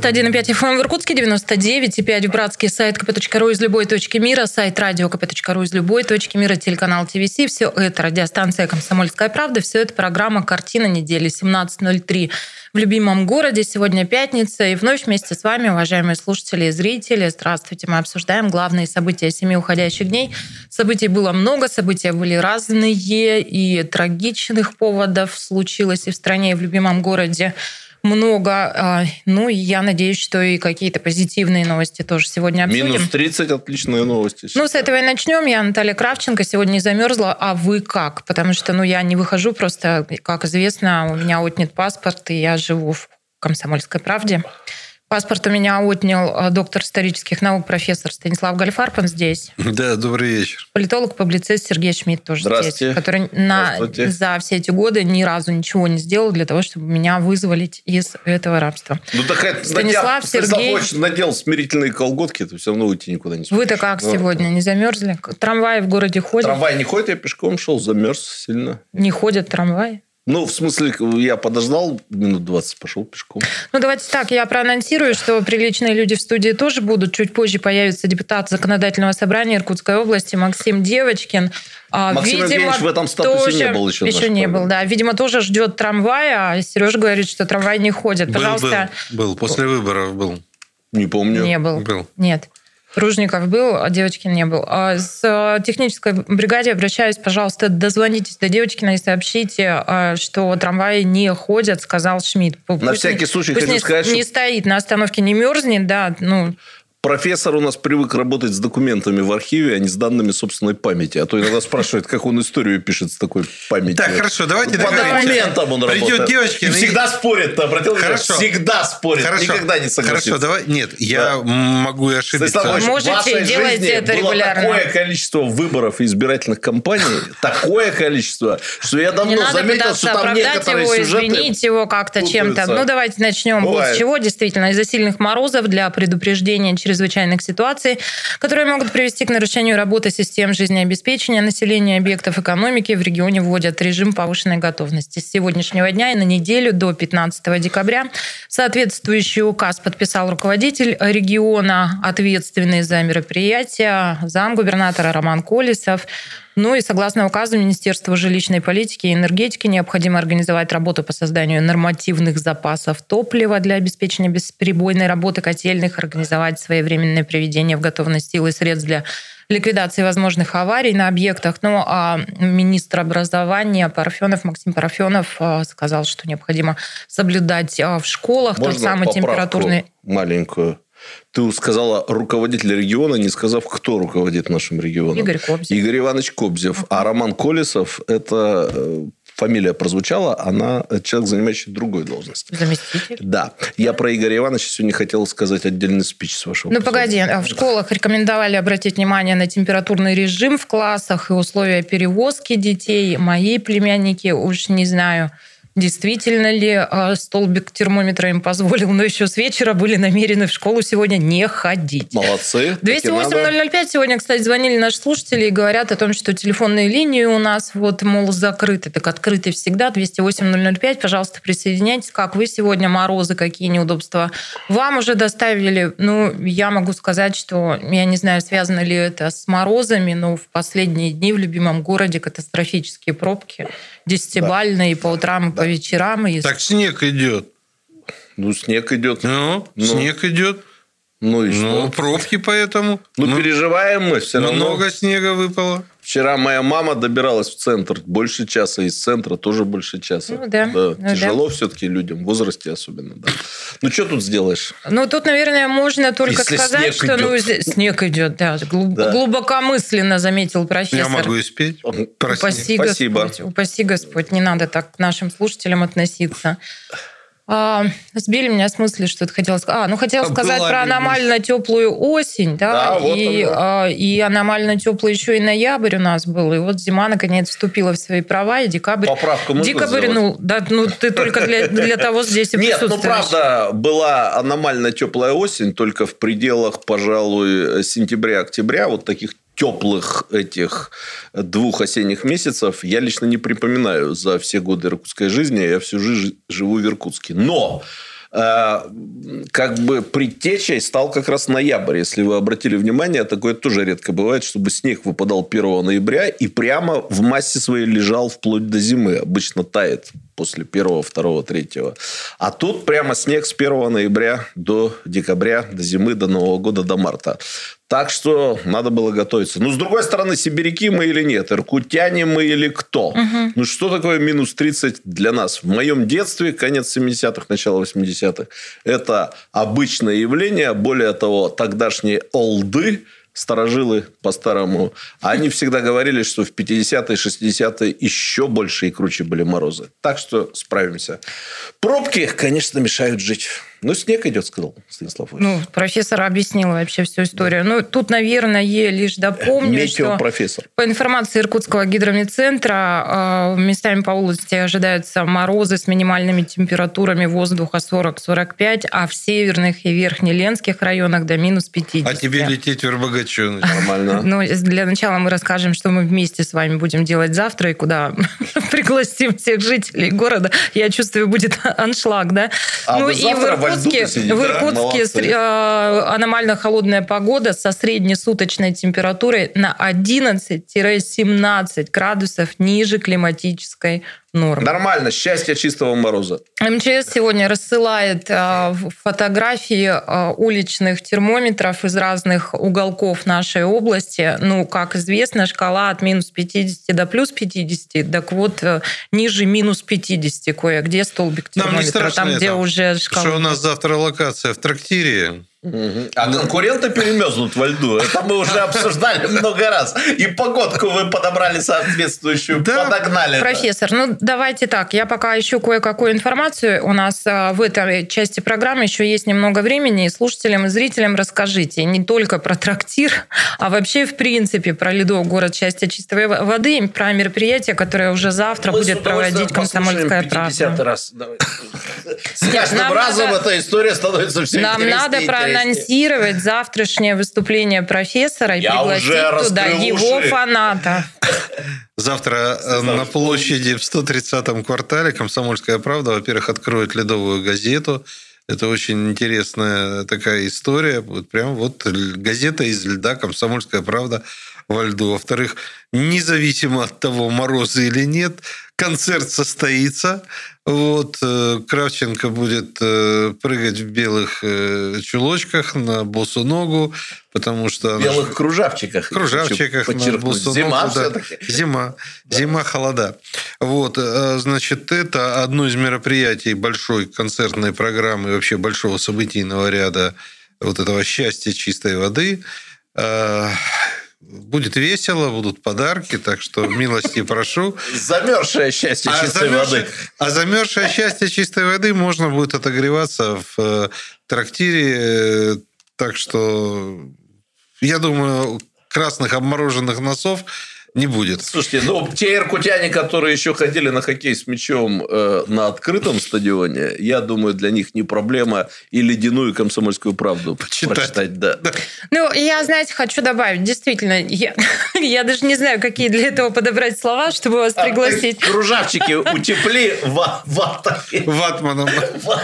91,5 FM в Иркутске, 99,5 в Братске, сайт kp.ru из любой точки мира, сайт радио kp.ru из любой точки мира, телеканал ТВС. Все это радиостанция «Комсомольская правда». Все это программа «Картина недели» 17.03 в любимом городе. Сегодня пятница. И вновь вместе с вами, уважаемые слушатели и зрители, здравствуйте. Мы обсуждаем главные события семи уходящих дней. Событий было много, события были разные, и трагичных поводов случилось и в стране, и в любимом городе много. А, ну, я надеюсь, что и какие-то позитивные новости тоже сегодня обсудим. Минус 30 – отличные новости. Ну, с этого и начнем. Я Наталья Кравченко. Сегодня не замерзла. А вы как? Потому что, ну, я не выхожу просто, как известно, у меня отнят паспорт, и я живу в Комсомольской правде. Паспорт у меня отнял э, доктор исторических наук, профессор Станислав Гальфарб, он здесь. Да, добрый вечер. Политолог, публицист Сергей Шмидт тоже здесь, который на, за все эти годы ни разу ничего не сделал для того, чтобы меня вызволить из этого рабства. Ну так это Станислав, надел, Сергей... Станислав надел смирительные колготки, то все равно уйти никуда не сможешь. Вы-то как ну, сегодня, не замерзли? Трамваи в городе ходят? Трамвай не ходит, я пешком шел, замерз сильно. Не ходят трамваи? Ну, в смысле, я подождал минут 20, пошел пешком. Ну, давайте так, я проанонсирую, что приличные люди в студии тоже будут. Чуть позже появится депутат Законодательного собрания Иркутской области Максим Девочкин. А, Максим Видимо, Евгеньевич в этом статусе тоже, не был еще. Еще не был, да. Видимо, тоже ждет трамвая, а Сережа говорит, что трамвай не ходит. Был, Пожалуйста. Был, был. После выборов был. Не помню. Не был. Был. Нет. Ружников был, а Девочкин не был. А с э, технической бригаде обращаюсь, пожалуйста, дозвонитесь до Девочкина и сообщите, э, что трамваи не ходят, сказал Шмидт. На всякий случай пусть хочу не, сказать, не стоит на остановке, не мерзнет, да, ну, профессор у нас привык работать с документами в архиве, а не с данными собственной памяти. А то иногда спрашивают, как он историю пишет с такой памятью. Так, хорошо, давайте По документам он Придет работает. девочки. И всегда спорит, обратил хорошо. Всегда спорит, хорошо. никогда не согласится. Хорошо, давай. Нет, я да. могу и ошибиться. Станислав Можете, делайте это регулярно. такое количество выборов и избирательных кампаний, такое количество, что я давно заметил, что там некоторые его, сюжеты... извинить его как-то чем-то. Ну, давайте начнем вот с чего. Действительно, из-за сильных морозов для предупреждения чрезвычайных ситуаций которые могут привести к нарушению работы систем жизнеобеспечения населения объектов экономики в регионе вводят режим повышенной готовности. С сегодняшнего дня и на неделю до 15 декабря соответствующий указ подписал руководитель региона, ответственный за мероприятие, замгубернатора Роман Колесов. Ну и согласно указу Министерства жилищной политики и энергетики необходимо организовать работу по созданию нормативных запасов топлива для обеспечения бесперебойной работы котельных, организовать своевременное приведение в готовность сил и средств для ликвидации возможных аварий на объектах. Ну, а министр образования Парфенов, Максим Парфенов а, сказал, что необходимо соблюдать а, в школах Можно тот самый температурный... маленькую? Ты сказала руководитель региона, не сказав, кто руководит нашим регионом. Игорь Кобзев. Игорь Иванович Кобзев. А Роман Колесов – это э, фамилия прозвучала, она человек, занимающий другой должность. Заместитель? Да. Я про Игоря Ивановича сегодня хотел сказать отдельный спич с вашего Ну, погоди. А в школах рекомендовали обратить внимание на температурный режим в классах и условия перевозки детей. Мои племянники, уж не знаю, действительно ли а, столбик термометра им позволил, но еще с вечера были намерены в школу сегодня не ходить. Молодцы. 208-005 сегодня, кстати, звонили наши слушатели и говорят о том, что телефонные линии у нас вот, мол, закрыты. Так открыты всегда. 208-005, пожалуйста, присоединяйтесь. Как вы сегодня, морозы, какие неудобства вам уже доставили? Ну, я могу сказать, что, я не знаю, связано ли это с морозами, но в последние дни в любимом городе катастрофические пробки десятибальные да. по утрам и да. по вечерам. И... Так снег идет. Ну, снег идет. Ну, Но... снег идет. Ну и что? Ну, пробки поэтому. Ну, мы... переживаем мы все равно. Много снега выпало. Вчера моя мама добиралась в центр больше часа, из центра тоже больше часа. Ну, да. да. Ну, Тяжело да. все-таки людям, в возрасте особенно. Да. Ну, что тут сделаешь? Ну, тут, наверное, можно только Если сказать, что ну, идет. Ну, снег идет, да. Глуб... да. Глубокомысленно заметил профессор. Я могу и спеть. Упаси Спасибо. Господь, упаси Господь, не надо так к нашим слушателям относиться. А, сбили меня с мысли, что ты хотела сказать. А, ну хотела а сказать про аномально теплую осень, да, да и, вот а, и аномально теплый еще и ноябрь у нас был, и вот зима наконец вступила в свои права, и декабрь. Поправку можно Декабрь, сделать? ну, да, ну ты только для, для того здесь и Нет, ну правда, была аномально теплая осень, только в пределах, пожалуй, сентября-октября, вот таких теплых этих двух осенних месяцев я лично не припоминаю за все годы иркутской жизни. Я всю жизнь живу в Иркутске. Но Э, как бы предтечей стал как раз ноябрь. Если вы обратили внимание, такое тоже редко бывает, чтобы снег выпадал 1 ноября и прямо в массе своей лежал вплоть до зимы. Обычно тает после 1, 2, 3. А тут прямо снег с 1 ноября до декабря, до зимы, до Нового года, до марта. Так что надо было готовиться. Ну, с другой стороны, сибиряки мы или нет? Иркутяне мы или кто? Угу. Ну, что такое минус 30 для нас? В моем детстве, конец 70-х, начало 80-х, это обычное явление. Более того, тогдашние олды старожилы по-старому, они всегда говорили, что в 50-е, 60-е еще больше и круче были морозы. Так что справимся. Пробки, конечно, мешают жить. Ну, снег идет, сказал Станислав Ну, профессор объяснил вообще всю историю. Ну, тут, наверное, лишь дополню, что профессор. по информации Иркутского гидромедцентра, а, местами по области ожидаются морозы с минимальными температурами воздуха 40-45, а в северных и верхнеленских районах до минус 50. А тебе лететь в Рыбогачу нормально. Ну, для начала мы расскажем, что мы вместе с вами будем делать завтра и куда пригласим всех жителей города. Я чувствую, будет аншлаг, да? А ну, и завтра Иркутске, в Иркутске да, аномально холодная погода со средней суточной температурой на 11-17 градусов ниже климатической нормы. Нормально, счастье чистого мороза. МЧС сегодня рассылает э, фотографии э, уличных термометров из разных уголков нашей области. Ну, как известно, шкала от минус 50 до плюс 50. Так вот, э, ниже минус 50 кое-где столбик термометра. Там, где это, уже шкала. Что у нас завтра локация в трактире. А конкуренты перемезнут во льду. Это мы уже обсуждали много раз. И погодку вы подобрали соответствующую, да. подогнали. Профессор, ну давайте так. Я пока ищу кое-какую информацию. У нас а, в этой части программы еще есть немного времени. И слушателям и зрителям расскажите не только про трактир, а вообще в принципе про ледовый город счастья чистой воды, про мероприятие, которое уже завтра мы будет проводить «Комсомольская правда». раз. С каждым разом эта история становится все Нам надо про анонсировать завтрашнее выступление профессора и Я пригласить туда его фаната. Завтра э, на площади в 130-м квартале «Комсомольская правда», во-первых, откроет ледовую газету. Это очень интересная такая история. Вот прям вот газета из льда «Комсомольская правда» во льду. Во-вторых, независимо от того, морозы или нет, концерт состоится. Вот э, Кравченко будет э, прыгать в белых э, чулочках на босу ногу, потому что... В белых кружавчиках. Кружавчиках на босу Зима ногу. Да. Зима. Да. Зима, холода. Вот, значит, это одно из мероприятий большой концертной программы, вообще большого событийного ряда вот этого счастья чистой воды. Будет весело, будут подарки, так что милости прошу. Замерзшее счастье а чистой замерзшее, воды. А замерзшее счастье чистой воды можно будет отогреваться в э, трактире. Так что я думаю, красных обмороженных носов не будет. Слушайте, ну, те иркутяне, которые еще ходили на хоккей с мячом э, на открытом стадионе, я думаю, для них не проблема и ледяную комсомольскую правду Почитать. прочитать. Да. да. Ну, я, знаете, хочу добавить, действительно, я, я даже не знаю, какие для этого подобрать слова, чтобы вас а, пригласить. Кружавчики утепли ватами. Ватманом.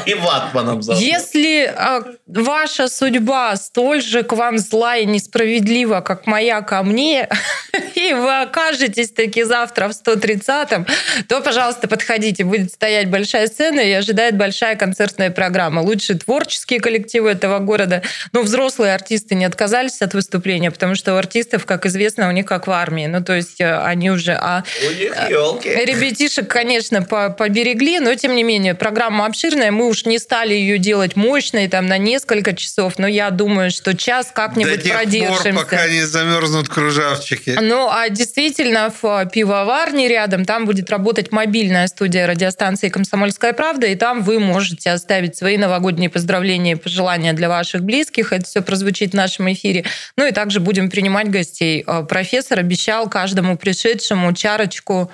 И ватманом. Если а, ваша судьба столь же к вам зла и несправедлива, как моя ко мне, и вы окажетесь таки завтра в 130-м, то, пожалуйста, подходите. Будет стоять большая сцена и ожидает большая концертная программа. Лучшие творческие коллективы этого города. Но взрослые артисты не отказались от выступления, потому что у артистов, как известно, у них как в армии. Ну, то есть э, они уже... А. Э, ребятишек, конечно, поберегли, но, тем не менее, программа обширная. Мы уж не стали ее делать мощной, там, на несколько часов, но я думаю, что час как-нибудь До тех продержимся. Пор, пока не замерзнут кружавчики. Ну, а действительно в пивоварне рядом, там будет работать мобильная студия радиостанции «Комсомольская правда», и там вы можете оставить свои новогодние поздравления и пожелания для ваших близких. Это все прозвучит в нашем эфире. Ну и также будем принимать гостей. А, профессор обещал каждому пришедшему чарочку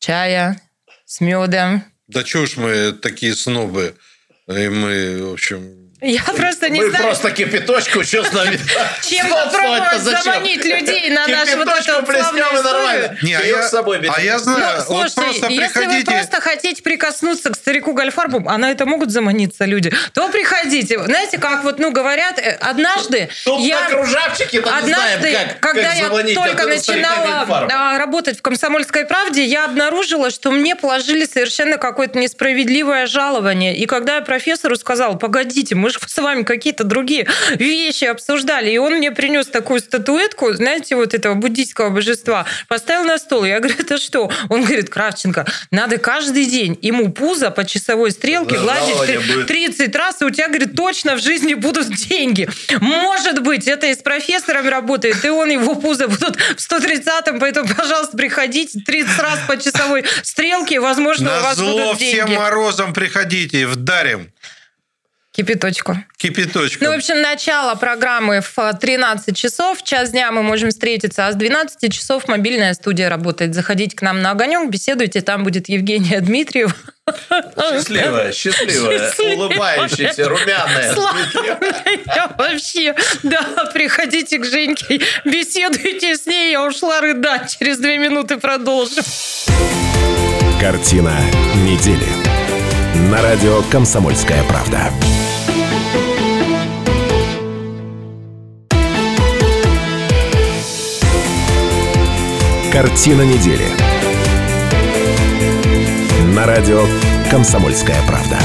чая с медом. Да чего ж мы такие снобы? И мы, в общем, Я просто не Мы знаю. просто кипяточку, что с нами? Чем попробовать заманить людей на нашу вот эту славную историю? Не, а я, с собой а я Ну, знаю, вот слушайте, просто если вы просто хотите прикоснуться к старику Гольфарбу, а на это могут заманиться люди, то приходите. Знаете, как вот, ну, говорят, э, однажды Тут я... на кружавчике Однажды, когда я только начинала а, работать в «Комсомольской правде», я обнаружила, что мне положили совершенно какое-то несправедливое жалование. И когда я профессору сказала, погодите, мы же с вами какие-то другие вещи обсуждали, и он мне принес такую статуэтку, знаете, вот этого буддийского божества, поставил на стол. Я говорю, это что? Он говорит, Кравченко, надо каждый день ему пузо по часовой стрелке Да, гладить жалование будет. 30 раз, и у тебя, говорит, точно в жизни будут деньги. Может быть, это и с профессором работает, и он его пузо будут в 130-м, поэтому, пожалуйста, приходите 30 раз по часовой стрелке, возможно, у На вас зло будут всем деньги. морозом приходите, вдарим Кипяточку. кипяточком. Ну, в общем, начало программы в 13 часов. В час дня мы можем встретиться, а с 12 часов мобильная студия работает. Заходите к нам на огонек, беседуйте, там будет Евгения Дмитриева. Счастливая, счастливая, Счастливая. улыбающаяся, румяная. Славная вообще. Да, приходите к Женьке, беседуйте с ней. Я ушла рыдать. Через две минуты продолжим. Картина недели. На радио «Комсомольская правда». Картина недели. На радио «Комсомольская правда».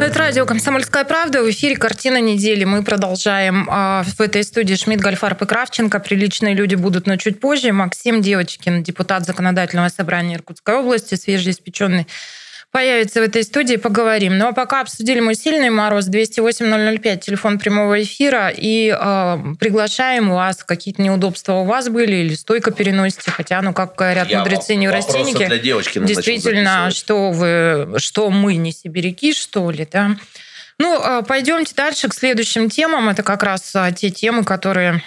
Это радио «Комсомольская правда». В эфире «Картина недели». Мы продолжаем а, в этой студии Шмидт, Гольфарб и Кравченко. Приличные люди будут, но чуть позже. Максим Девочкин, депутат Законодательного собрания Иркутской области, свежеиспеченный появится в этой студии, поговорим. Ну а пока обсудили мы сильный мороз, 208-005, телефон прямого эфира, и э, приглашаем вас, какие-то неудобства у вас были, или стойко переносите, хотя, ну, как говорят Я мудрецы неврастенники, для девочки действительно, что вы, что мы не сибиряки, что ли, да? Ну, э, пойдемте дальше к следующим темам. Это как раз а, те темы, которые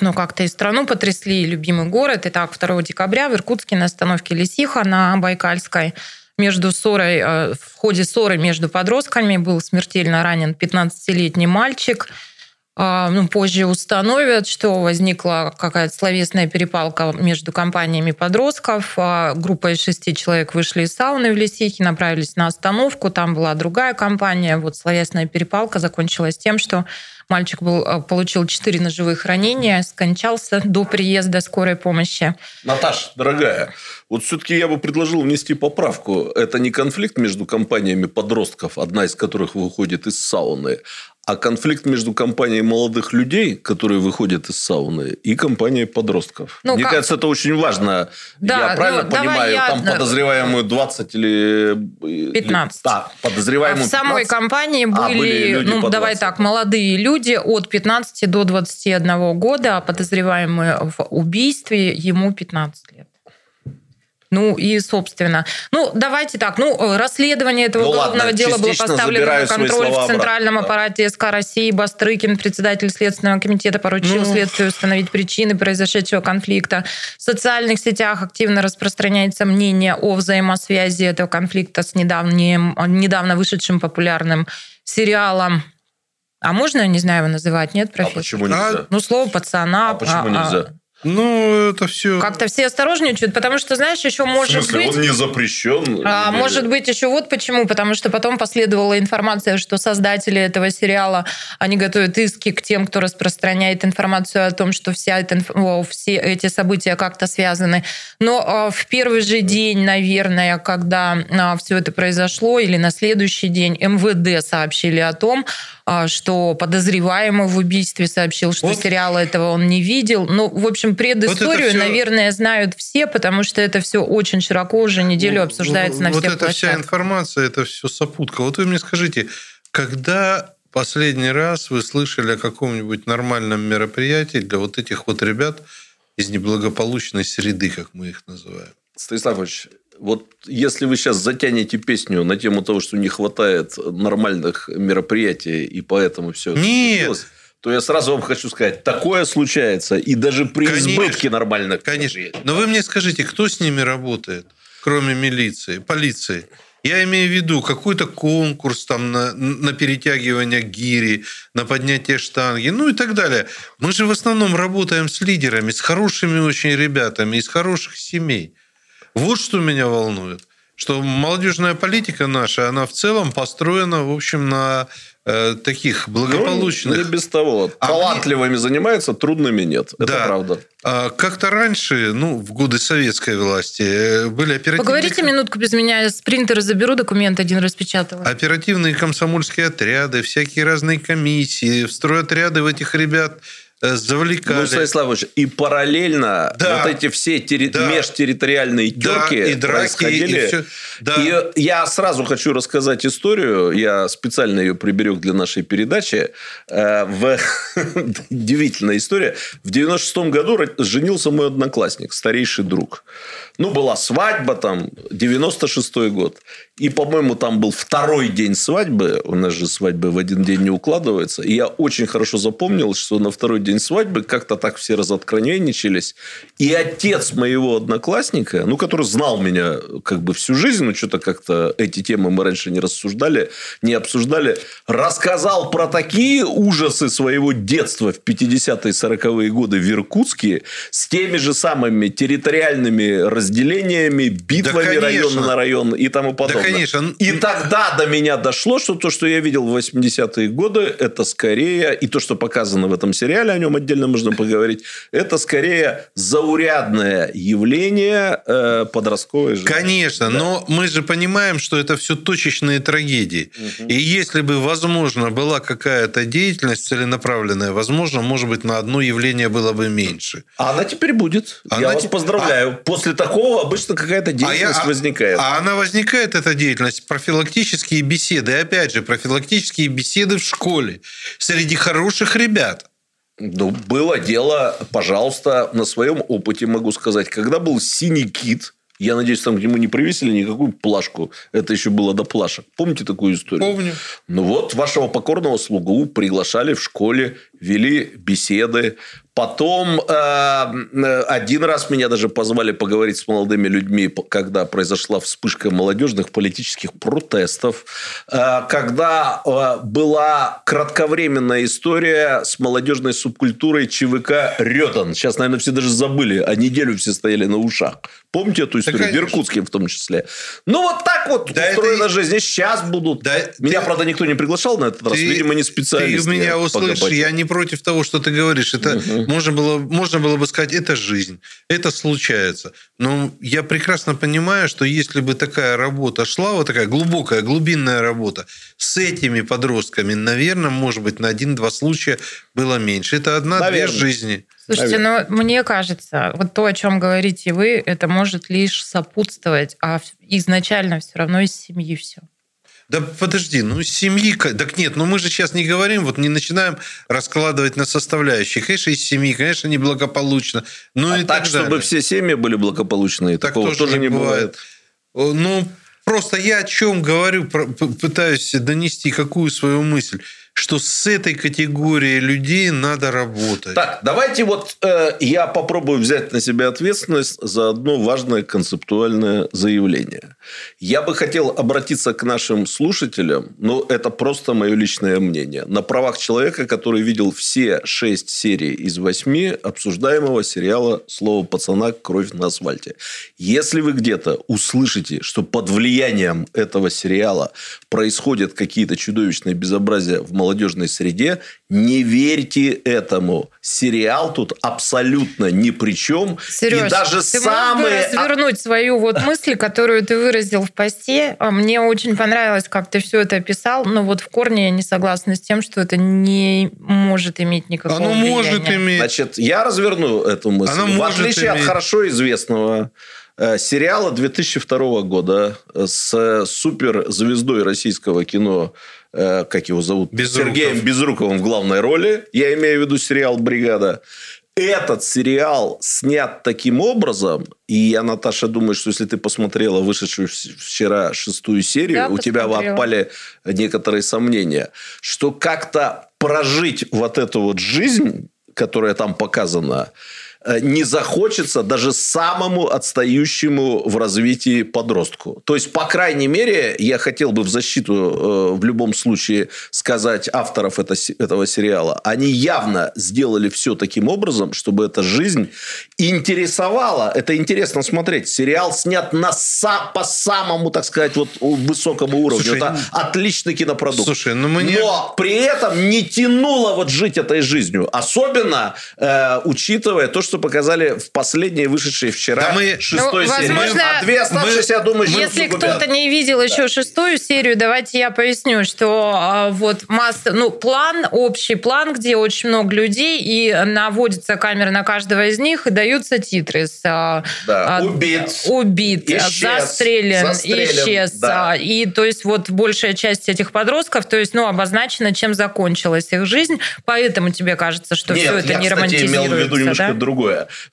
ну, как-то и страну потрясли, любимый город. Итак, 2 декабря в Иркутске на остановке Лисиха на Байкальской между ссорой, э, в ходе ссоры между подростками был смертельно ранен 15-летний мальчик. А, Ну, позже установят, что возникла какая-то словесная перепалка между компаниями подростков. А, Группа из шести человек вышли из сауны в Лисихе, направились на остановку. Там была другая компания. Вот словесная перепалка закончилась тем, что мальчик был, а, получил четыре ножевых ранения, скончался до приезда скорой помощи. Наташ, дорогая, вот все-таки я бы предложил внести поправку. Это не конфликт между компаниями подростков, одна из которых выходит из сауны, а конфликт между компанией молодых людей, которые выходят из сауны, и компанией подростков. Ну, Мне как- кажется, это очень важно. Да, я правильно ну, понимаю, я- там подозреваемую 20 или... 15. Да, А подозреваемую в самой 15. компании А, были, были люди ну, давай 20. так, молодые люди от 15 до 21 года, а подозреваемые в убийстве ему 15 лет. Ну и, собственно, ну давайте так, ну расследование этого Ну, уголовного ладно, дела было поставлено на контроль в Центральном обратно, аппарате СК России. Бастрыкин, председатель Следственного комитета, поручил Ну. следствию установить причины произошедшего конфликта. В социальных сетях активно распространяется мнение о взаимосвязи этого конфликта с недавним, недавно вышедшим популярным сериалом. А можно, я не знаю, его называть? Нет, А профессор? почему нельзя? Ну, слово пацана. А почему а, а, нельзя? Ну, это все... Как-то все осторожничают, потому что, знаешь, еще В может смысле, быть... он не запрещен? А, Или- может быть, еще вот почему. Потому что потом последовала информация, что создатели этого сериала, они готовят иски к тем, кто распространяет информацию о том, что вся эта, инф- о, все эти события как-то связаны. Но а, в первый же день, наверное, когда все это произошло, или на следующий день МВД сообщили о том, а, что подозреваемый в убийстве сообщил, что Вот. сериала этого он не видел. Ну, в общем, предысторию, всё- наверное, знают все, потому что это все очень широко уже неделю Ну, обсуждается на вот всех эта вся площадках. информация, это все сопутка. Вот вы мне скажите, когда последний раз вы слышали о каком-нибудь нормальном мероприятии для вот этих вот ребят из неблагополучной среды, как мы их называем? Станислав Ильич, вот если вы сейчас затянете песню на тему того, что не хватает нормальных мероприятий, и поэтому все Нет. то я сразу вам хочу сказать, такое случается, и даже при Конечно. избытке нормальных Конечно. Но вы мне скажите, кто с ними работает, кроме милиции, полиции? Я имею в виду какой-то конкурс там на, на перетягивание гири, на поднятие штанги, ну и так далее. Мы же в основном работаем с лидерами, с хорошими очень ребятами, из хороших семей. Вот что меня волнует что молодежная политика наша, она в целом построена, в общем, на э, таких благополучных... Ну, не без того. А Талантливыми мне... занимаются, трудными нет. Это да. правда. А как-то раньше, ну, в годы советской власти, э, были оперативные... Поговорите минутку без меня, я с принтера заберу документ, один распечатываю. Оперативные комсомольские отряды, всякие разные комиссии, стройотряды в этих ребят завлекали. Ну, Станислав и параллельно да. вот эти все терри... да. межтерриториальные терки да, и драки, происходили. И, все. Да. и я сразу хочу рассказать историю, я специально ее приберег для нашей передачи. Э, в... Удивительная история. В 96-м году женился мой одноклассник, старейший друг. Ну, была свадьба там, 96-й год. И, по-моему, там был второй день свадьбы. У нас же свадьбы в один день не укладывается. И я очень хорошо запомнил, что на второй день свадьбы как-то так все разоткровенничались. И отец моего одноклассника, ну, который знал меня как бы всю жизнь, но что-то как-то эти темы мы раньше не рассуждали, не обсуждали, рассказал про такие ужасы своего детства в 50-е 40-е годы в Иркутске с теми же самыми территориальными разделениями, битвами да, района на район и тому подобное. Конечно. И тогда до меня дошло, что то, что я видел в 80-е годы, это скорее, и то, что показано в этом сериале, о нем отдельно можно поговорить, это скорее заурядное явление э, подростковой жизни. Конечно, да. но мы же понимаем, что это все точечные трагедии. Угу. И если бы, возможно, была какая-то деятельность целенаправленная, возможно, может быть, на одно явление было бы меньше. А она теперь будет. Она я вас поздравляю. А... После такого обычно какая-то деятельность а я, возникает. А, а она возникает, эта деятельность, профилактические беседы. И опять же, профилактические беседы в школе среди хороших ребят. Ну, было дело, пожалуйста, на своем опыте могу сказать. Когда был синий кит, я надеюсь, там к нему не привесили никакую плашку. Это еще было до плашек. Помните такую историю? Помню. Ну вот, вашего покорного слугу приглашали в школе, вели беседы, Потом э, один раз меня даже позвали поговорить с молодыми людьми, когда произошла вспышка молодежных политических протестов, э, когда э, была кратковременная история с молодежной субкультурой ЧВК Рёдан. Сейчас, наверное, все даже забыли, а неделю все стояли на ушах. Помните эту историю? Да, в Иркутске в том числе. Ну, вот так вот да устроена это... жизнь. Сейчас будут. Да, меня, ты... правда, никто не приглашал на этот раз. Ты... Видимо, не специалист. Ты меня услышишь. Я не против того, что ты говоришь. Это угу можно было, можно было бы сказать, это жизнь, это случается. Но я прекрасно понимаю, что если бы такая работа шла, вот такая глубокая, глубинная работа с этими подростками, наверное, может быть, на один-два случая было меньше. Это одна-две жизни. Слушайте, Наверное. ну мне кажется, вот то, о чем говорите вы, это может лишь сопутствовать, а изначально все равно из семьи все. Да подожди, ну семьи... Так нет, ну мы же сейчас не говорим, вот не начинаем раскладывать на составляющие. Конечно, из семьи, конечно, неблагополучно. Ну а и так, так чтобы все семьи были благополучные, так такого тоже, тоже не бывает. бывает. Ну, просто я о чем говорю, пытаюсь донести какую свою мысль что с этой категорией людей надо работать. Так, давайте вот э, я попробую взять на себя ответственность за одно важное концептуальное заявление. Я бы хотел обратиться к нашим слушателям, но это просто мое личное мнение, на правах человека, который видел все шесть серий из восьми обсуждаемого сериала «Слово пацана. Кровь на асфальте». Если вы где-то услышите, что под влиянием этого сериала происходят какие-то чудовищные безобразия в молодежной среде, не верьте этому. Сериал тут абсолютно ни при чем. Сереж, и даже ты самые... мог бы развернуть свою вот мысль, которую ты выразил в посте. А мне очень понравилось, как ты все это описал, но вот в корне я не согласна с тем, что это не может иметь никакого Оно влияния. может иметь. Значит, я разверну эту мысль. Оно в отличие иметь. от хорошо известного э, сериала 2002 года с суперзвездой российского кино Э, как его зовут? Безруков. Сергеем Безруковым в главной роли. Я имею в виду сериал «Бригада». Этот сериал снят таким образом, и я, Наташа, думаю, что если ты посмотрела вышедшую вчера шестую серию, да, у тебя отпали некоторые сомнения, что как-то прожить вот эту вот жизнь, которая там показана, не захочется даже самому отстающему в развитии подростку. То есть, по крайней мере, я хотел бы в защиту э, в любом случае сказать авторов это, этого сериала. Они явно сделали все таким образом, чтобы эта жизнь интересовала. Это интересно смотреть. Сериал снят на по самому, так сказать, вот высокому уровню. Слушай, это отличный кинопродукт. Слушай, ну мне... Но при этом не тянуло вот жить этой жизнью. Особенно э, учитывая то, что показали в последней вышедшей вчера да мы... шестой ну, серии. Возможно, а две оставшиеся, мы... я думаю, Если кто-то не видел еще шестую серию, давайте я поясню, что э, вот масса, ну, план, общий план, где очень много людей, и наводится камера на каждого из них, и даются титры с... Э, да. э, убит. Убит, исчез, застрелен, застрелен, исчез. Да. И то есть вот большая часть этих подростков, то есть, ну, обозначено, чем закончилась их жизнь, поэтому тебе кажется, что Нет, все это я, не кстати, романтизируется. имел в виду немножко да? другое.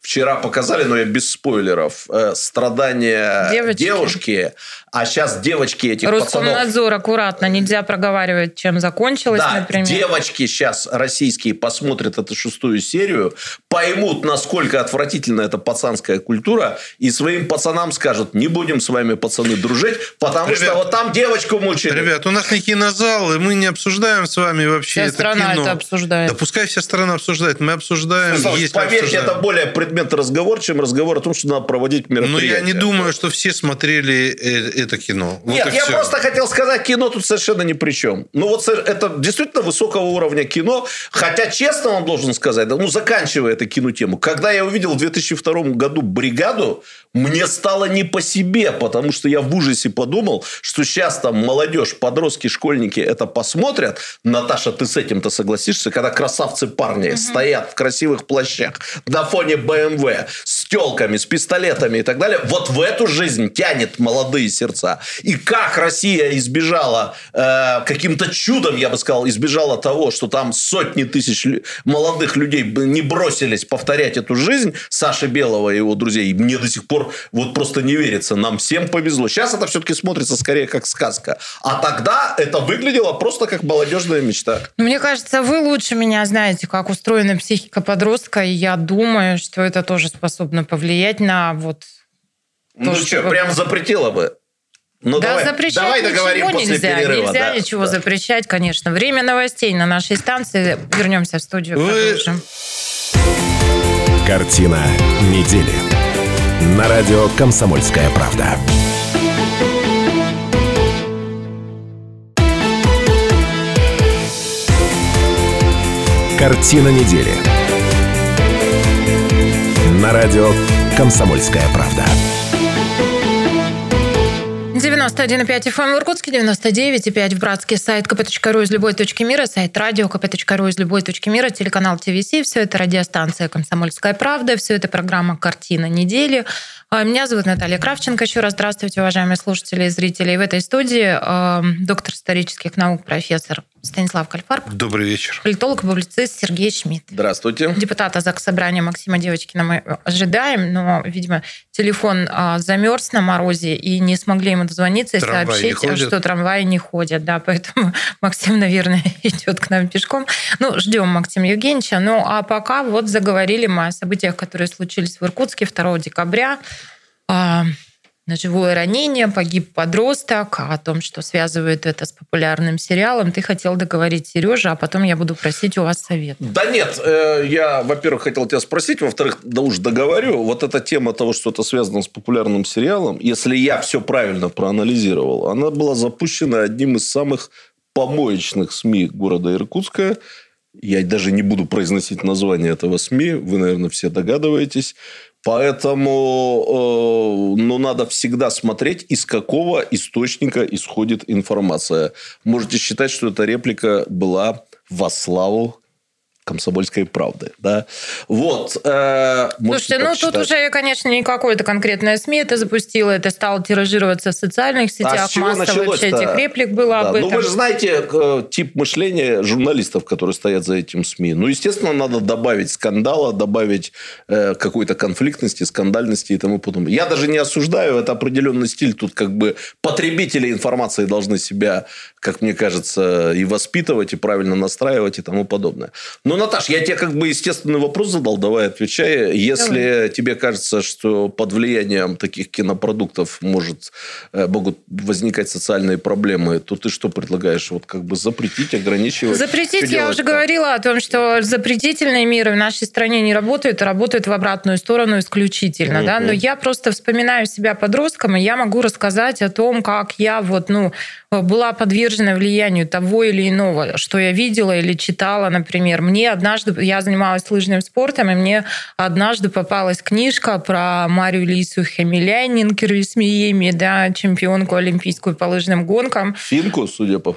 Вчера показали, но я без спойлеров, э, страдания девочки. девушки, а сейчас девочки этих Роскомнадзор, пацанов... аккуратно, нельзя проговаривать, чем закончилось, да, например. девочки сейчас российские посмотрят эту шестую серию, поймут, насколько отвратительна эта пацанская культура, и своим пацанам скажут, не будем с вами, пацаны, дружить, потому Ребят, что вот там девочку мучили. Ребят, у нас не кинозал, и мы не обсуждаем с вами вообще вся это страна кино. это обсуждает. Да пускай вся страна обсуждает, мы обсуждаем, Слушай, есть Поверьте, обсуждаем. это более предмет разговора, чем разговор о том, что надо проводить мероприятия. Но я не думаю, что все смотрели э, это кино. Вот Нет, я все. просто хотел сказать, кино тут совершенно ни при чем. Ну вот это действительно высокого уровня кино, хотя честно вам должен сказать, ну заканчивая эту кинотему, когда я увидел в 2002 году «Бригаду», мне стало не по себе, потому что я в ужасе подумал, что сейчас там молодежь, подростки, школьники это посмотрят. Наташа, ты с этим-то согласишься, когда красавцы-парни угу. стоят в красивых плащах на фоне БМВ с телками, с пистолетами и так далее. Вот в эту жизнь тянет молодые сердца. И как Россия избежала, э, каким-то чудом, я бы сказал, избежала того, что там сотни тысяч молодых людей не бросились повторять эту жизнь Саши Белого и его друзей. Мне до сих пор вот просто не верится. Нам всем повезло. Сейчас это все-таки смотрится скорее как сказка. А тогда это выглядело просто как молодежная мечта. Мне кажется, вы лучше меня знаете, как устроена психика подростка. И я думаю, что это тоже способно повлиять на вот... Ну то, что, прям запретила бы. Ну, да, давай, запрещать давай ничего после нельзя. Перерыва, нельзя да, ничего да. запрещать, конечно. Время новостей на нашей станции. Вернемся в студию, Вы... продолжим. Картина недели на радио «Комсомольская правда». Картина недели. На радио «Комсомольская правда». 91,5 FM в Иркутске, 99,5 в Братске, сайт kp.ru из любой точки мира, сайт радио kp.ru из любой точки мира, телеканал ТВС, все это радиостанция «Комсомольская правда», все это программа «Картина недели». А, меня зовут Наталья Кравченко. Еще раз здравствуйте, уважаемые слушатели и зрители. И в этой студии э, доктор исторических наук, профессор Станислав Кальфарб. Добрый вечер. Политолог, публицист Сергей Шмидт. Здравствуйте. Депутата ЗАГС Собрания Максима Девочкина мы ожидаем, но, видимо, телефон э, замерз на морозе, и не смогли ему дозвониться и трамваи сообщить, что трамваи не ходят. Да, поэтому Максим, наверное, идет к нам пешком. Ну, ждем Максима Евгеньевича. Ну, а пока вот заговорили мы о событиях, которые случились в Иркутске 2 декабря. А, ножевое ранение, погиб подросток, о том, что связывает это с популярным сериалом. Ты хотел договорить, Сережа, а потом я буду просить у вас совет. Да нет, э, я, во-первых, хотел тебя спросить, во-вторых, да уж договорю. Вот эта тема того, что это связано с популярным сериалом, если я все правильно проанализировал, она была запущена одним из самых помоечных СМИ города Иркутска. Я даже не буду произносить название этого СМИ, вы, наверное, все догадываетесь. Поэтому э, ну, надо всегда смотреть, из какого источника исходит информация. Можете считать, что эта реплика была во славу комсомольской правды. Да? Вот. Э, Слушайте, ну тут уже, конечно, не какое-то конкретное СМИ это запустило, это стало тиражироваться в социальных сетях, а массово вообще этих реплик было да. об этом. Ну вы же знаете э, тип мышления журналистов, которые стоят за этим СМИ. Ну, естественно, надо добавить скандала, добавить э, какой-то конфликтности, скандальности и тому подобное. Я даже не осуждаю, это определенный стиль. Тут как бы потребители информации должны себя, как мне кажется, и воспитывать, и правильно настраивать и тому подобное. Но Наташ, я тебе как бы естественный вопрос задал, давай отвечай. Если давай. тебе кажется, что под влиянием таких кинопродуктов может, э, могут возникать социальные проблемы, то ты что предлагаешь? Вот как бы запретить, ограничивать? Запретить, я уже говорила о том, что запретительные меры в нашей стране не работают, а работают в обратную сторону исключительно. Угу. Да? Но я просто вспоминаю себя подростком, и я могу рассказать о том, как я вот, ну, была подвержена влиянию того или иного, что я видела или читала, например. Мне однажды, я занималась лыжным спортом, и мне однажды попалась книжка про Марию Лису Хемелянинкер с Миеми, да, чемпионку олимпийскую по лыжным гонкам. Финку, судя по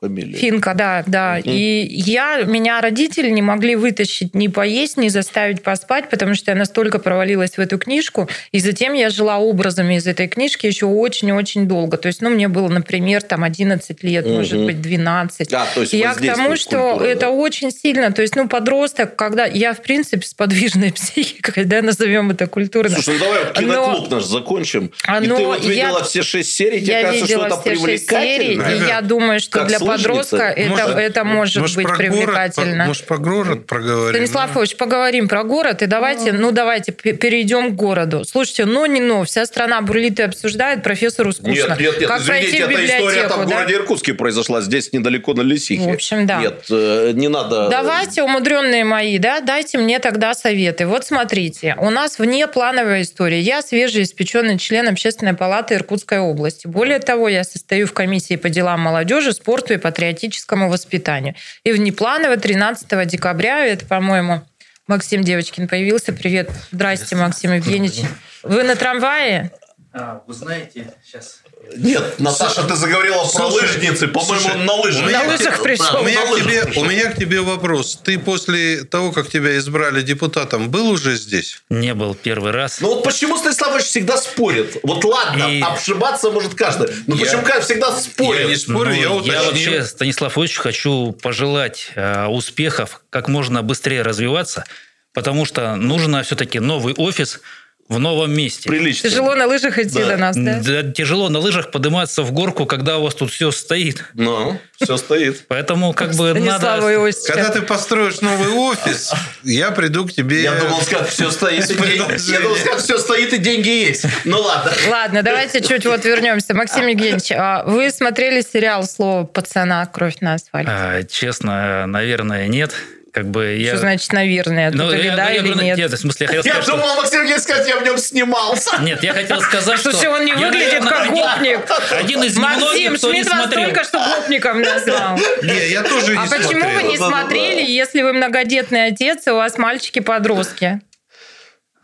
фамилия. Финка, да, да. Угу. И я, меня родители не могли вытащить ни поесть, ни заставить поспать, потому что я настолько провалилась в эту книжку. И затем я жила образами из этой книжки еще очень-очень долго. То есть, ну, мне было, например, там 11 лет, угу. может быть, 12. Да, то есть я к тому, что культура, это да? очень сильно. То есть, ну, подросток, когда я, в принципе, с подвижной психикой, да, назовем это культурно. Слушай, ну давай киноклуб Но... наш закончим. Оно... И ты вот видела я... все шесть серий, тебе я кажется, что это привлекательно? Серий, и я думаю, что как для подростка это, может, это может, может быть привлекательно. Город, может, про город проговорим? Станислав Ильич, поговорим про город. И давайте, ну, давайте перейдем к городу. Слушайте, ну, не но, вся страна бурлит и обсуждает, профессору скучно. Нет, нет, нет, как извините, эта история там да? в городе Иркутске произошла, здесь недалеко на Лисихе. В общем, да. Нет, э, не надо... Давайте, умудренные мои, да, дайте мне тогда советы. Вот смотрите, у нас вне плановая история. Я свежеиспеченный член Общественной палаты Иркутской области. Более того, я состою в комиссии по делам молодежи, спорту и патриотическому воспитанию. И внепланово 13 декабря, это, по-моему, Максим Девочкин появился. Привет. Здрасте, Максим Евгеньевич. Вы на трамвае? А, вы знаете, сейчас нет, Наташа, ты заговорила слушай, про лыжницы. По-моему, он на лыжах. На лыжах пришел. У меня, к тебе, у меня к тебе вопрос. Ты после того, как тебя избрали депутатом, был уже здесь? Не был первый раз. Ну вот почему Станиславович всегда спорит? Вот ладно, И... обшибаться может каждый. Но я... почему всегда спорит? Я не спорю, ну, я уточнил. Я вообще, Станислав Ильич, хочу пожелать э, успехов, как можно быстрее развиваться, потому что нужно все-таки новый офис – в новом месте. Прилично. Тяжело на лыжах идти да. до нас, да? да? Тяжело на лыжах подниматься в горку, когда у вас тут все стоит. Ну, все стоит. Поэтому как бы надо... Когда ты построишь новый офис, я приду к тебе... Я думал сказать, все стоит, я думал сказать, все стоит и деньги есть. Ну ладно. Ладно, давайте чуть вот вернемся. Максим Евгеньевич, а вы смотрели сериал «Слово пацана. Кровь на асфальте»? А, честно, наверное, нет. Как бы я... Что значит, наверное? Ну, я, да я, или я, нет? Нет, в смысле, я хотел сказать, Я думал, что... Максим Евгеньевич сказать, я в нем снимался. Нет, я хотел сказать, что... Слушай, он не выглядит как гопник. Один из кто не смотрел. только что гопником назвал. Не, я тоже не А почему вы не смотрели, если вы многодетный отец, и у вас мальчики-подростки?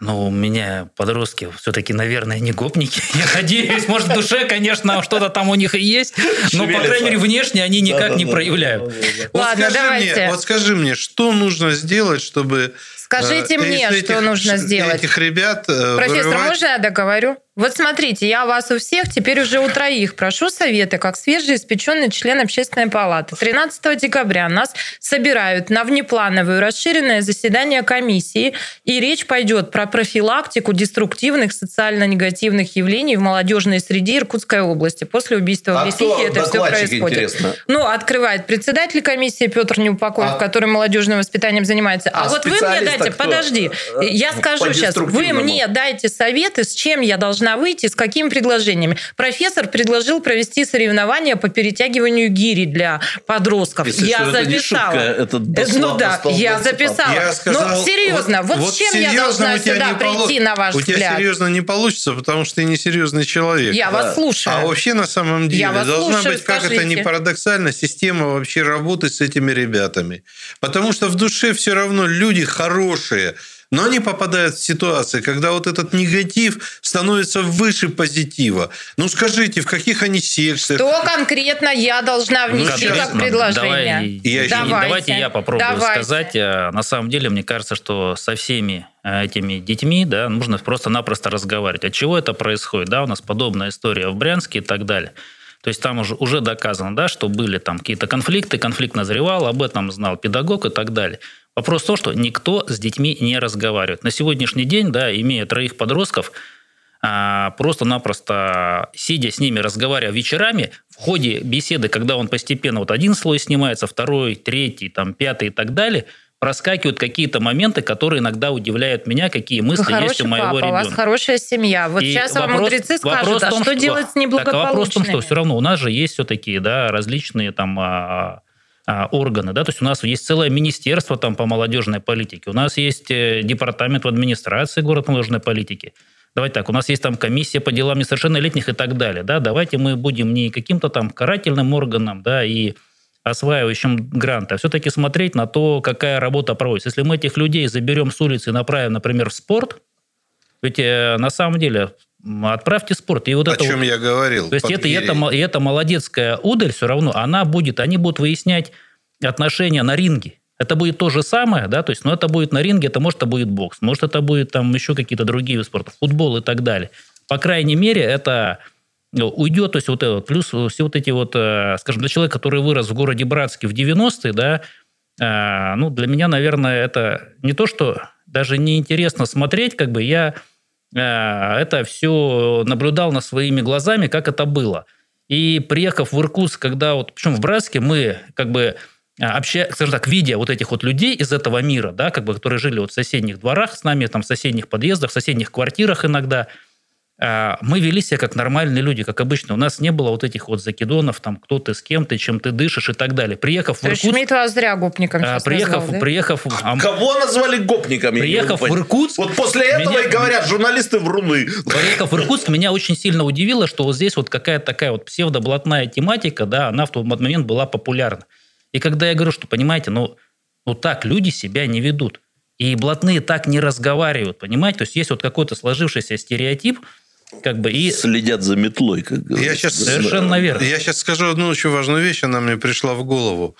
Ну, у меня подростки все-таки, наверное, не гопники. Я надеюсь, может, в душе, конечно, что-то там у них и есть, но, по крайней мере, внешне они никак не проявляют. Ладно, давайте. Вот скажи мне, что нужно сделать, чтобы... Скажите э, мне, что нужно сделать. Этих ребят э, Профессор, можно я договорю? Вот смотрите, я вас у всех, теперь уже у троих, прошу советы, как свежеиспеченный член общественной палаты. 13 декабря нас собирают на внеплановое расширенное заседание комиссии, и речь пойдет про профилактику деструктивных социально-негативных явлений в молодежной среде Иркутской области. После убийства а в Лисихе это все происходит. Интересно? Ну, открывает председатель комиссии Петр Неупокоев, а... который молодежным воспитанием занимается. А, а вот вы мне дайте, кто? подожди, я скажу сейчас, вы мне дайте советы, с чем я должна должна выйти, с какими предложениями. Профессор предложил провести соревнования по перетягиванию гири для подростков. Если я записала. Это не шутка, это ну да, я записала. Я сказал, Но серьезно, вот, вот с чем я должна сюда прийти, на ваш у взгляд? У тебя серьезно не получится, потому что ты не серьезный человек. Я да. вас слушаю. А вообще на самом деле должна слушаю, быть, как скажите. это не парадоксально, система вообще работы с этими ребятами. Потому что в душе все равно люди хорошие, но они попадают в ситуации, когда вот этот негатив становится выше позитива. Ну скажите, в каких они секциях? Что конкретно я должна внести ну, как предложение? Давай, я давайте. давайте я попробую давайте. сказать. Э, на самом деле, мне кажется, что со всеми э, этими детьми да, нужно просто-напросто разговаривать. От чего это происходит? Да, у нас подобная история в Брянске и так далее. То есть там уже, уже доказано, да, что были там какие-то конфликты, конфликт назревал, об этом знал педагог и так далее. Вопрос в том, что никто с детьми не разговаривает. На сегодняшний день, да, имея троих подростков, а, просто-напросто сидя с ними, разговаривая вечерами, в ходе беседы, когда он постепенно вот один слой снимается, второй, третий, там, пятый и так далее, проскакивают какие-то моменты, которые иногда удивляют меня, какие мысли Вы есть у моего папа, ребенка. У вас хорошая семья. Вот и сейчас вопрос, вам мудрецы скажут, а том, что, что делать с неблагополучными? Так, вопрос в том, что все равно у нас же есть все-таки да, различные там а, органы, да, то есть у нас есть целое министерство там по молодежной политике, у нас есть э, департамент в администрации город молодежной политики. Давайте так, у нас есть там комиссия по делам несовершеннолетних и так далее, да, давайте мы будем не каким-то там карательным органом, да, и осваивающим гранты, а все-таки смотреть на то, какая работа проводится. Если мы этих людей заберем с улицы и направим, например, в спорт, ведь э, на самом деле отправьте спорт. И вот О это чем вот, я говорил. То есть это, это, и это молодецкая удаль все равно, она будет, они будут выяснять отношения на ринге. Это будет то же самое, да, то есть, но это будет на ринге, это может это будет бокс, может это будет там еще какие-то другие виды спорта, футбол и так далее. По крайней мере, это ну, уйдет, то есть вот это, плюс все вот эти вот, э, скажем, для человека, который вырос в городе Братске в 90-е, да, э, ну, для меня, наверное, это не то, что даже неинтересно смотреть, как бы я это все наблюдал на своими глазами, как это было. И приехав в Иркутск, когда вот, причем в Братске мы как бы общая, скажем так, видя вот этих вот людей из этого мира, да, как бы, которые жили вот в соседних дворах с нами, там, в соседних подъездах, в соседних квартирах иногда – мы вели себя как нормальные люди, как обычно. У нас не было вот этих вот закидонов, там, кто ты, с кем ты, чем ты дышишь и так далее. Приехав То в Иркутск... Шмидт вас зря гопником а, приехав, назвал, да? приехав, а... Кого назвали гопниками? Приехав в Иркутск... Вот после этого меня... и говорят, журналисты вруны. Приехав в Иркутск, меня очень сильно удивило, что вот здесь вот какая-то такая вот псевдоблатная тематика, да, она в тот момент была популярна. И когда я говорю, что, понимаете, ну, ну так люди себя не ведут. И блатные так не разговаривают, понимаете? То есть есть вот какой-то сложившийся стереотип, как бы и следят за метлой, как говорится. Я сейчас совершенно верно. Я сейчас скажу одну очень важную вещь, она мне пришла в голову.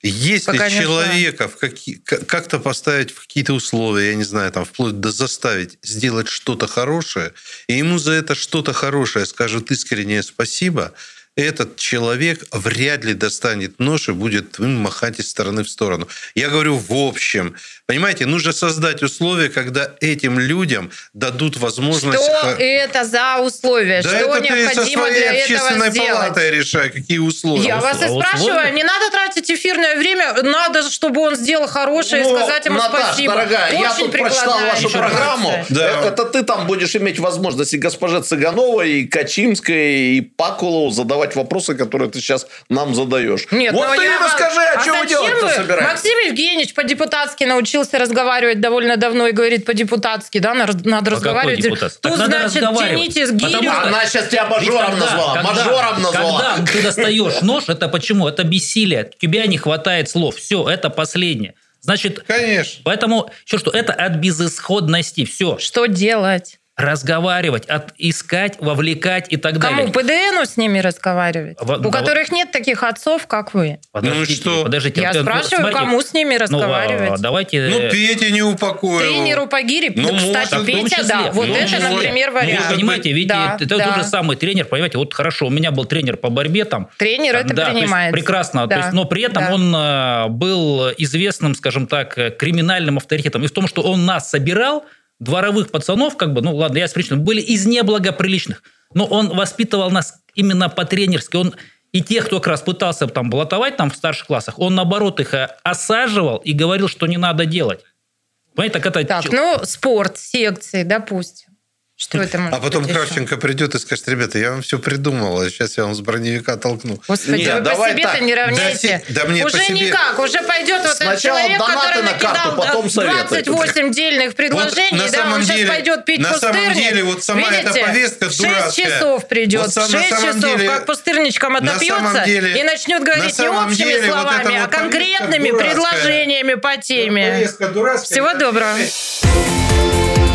Если Пока человека в какие, как-то поставить в какие-то условия, я не знаю, там вплоть до заставить сделать что-то хорошее, и ему за это что-то хорошее скажут искреннее спасибо, этот человек вряд ли достанет нож и будет им махать из стороны в сторону. Я говорю в общем. Понимаете, нужно создать условия, когда этим людям дадут возможность... Что это за условия? Да что это необходимо ты со для общественной этого сделать? палатой решай, какие условия. Я вас и а спрашиваю, не надо тратить эфирное время, надо, чтобы он сделал хорошее ну, и сказать ему Наташ, спасибо. дорогая, Очень я тут прочитал вашу программу. Да. Это, это ты там будешь иметь возможность и госпоже Цыгановой, и Качинской, и Пакулову задавать вопросы, которые ты сейчас нам задаешь. Нет, вот ты я... расскажи, а, а что вы делать-то собираетесь? Максим Евгеньевич по-депутатски научился научился разговаривать довольно давно и говорит по-депутатски, да, надо, надо разговаривать. Депутат? Тут, значит, тяните с гирю. Она сейчас тебя мажором когда, назвала. Когда, мажором назвала. Когда ты достаешь нож, это почему? Это бессилие. Тебя не хватает слов. Все, это последнее. Значит, Конечно. Поэтому, еще что, это от безысходности. Все. Что делать? Разговаривать, от, искать, вовлекать и так Кому? далее. Кому? ПДНу с ними разговаривать? В, у да, которых нет таких отцов, как вы. Подождите, ну что? Подождите. Я вот, спрашиваю, смотрите, кому с ними разговаривать? Ну, давайте... Ну, Петя не упокоил. Тренеру по гире. Ну, Кстати, может, Петя, да. Вот ну, это, например, вариант. Вы понимаете, ведь да, это да. тот же самый тренер, понимаете, вот хорошо, у меня был тренер по борьбе там. Тренер это да, принимает. Прекрасно. Да. То есть, но при этом да. он э, был известным, скажем так, криминальным авторитетом. И в том, что он нас собирал, дворовых пацанов, как бы, ну ладно, я с причиной, были из неблагоприличных. Но он воспитывал нас именно по-тренерски. Он и тех, кто как раз пытался там блатовать там в старших классах, он наоборот их э, осаживал и говорил, что не надо делать. Понимаете, так это... Так, ну, спорт, секции, допустим. Что это может А потом быть Кравченко еще? придет и скажет, ребята, я вам все придумала, сейчас я вам с броневика толкну. Господи, Нет, вы давай по себе-то не равняйте. Да, да мне уже по себе... никак, уже пойдет вот этот человек, который на карту, потом 28 дельных предложений, вот да, он деле, сейчас пойдет пить на пустырник. самом деле, вот сама Видите, эта повестка 6 дурацкая. часов придет, вот 6 часов, деле, как пустырничком отопьется и начнет говорить не общими деле, словами, вот а конкретными предложениями по теме. Всего доброго.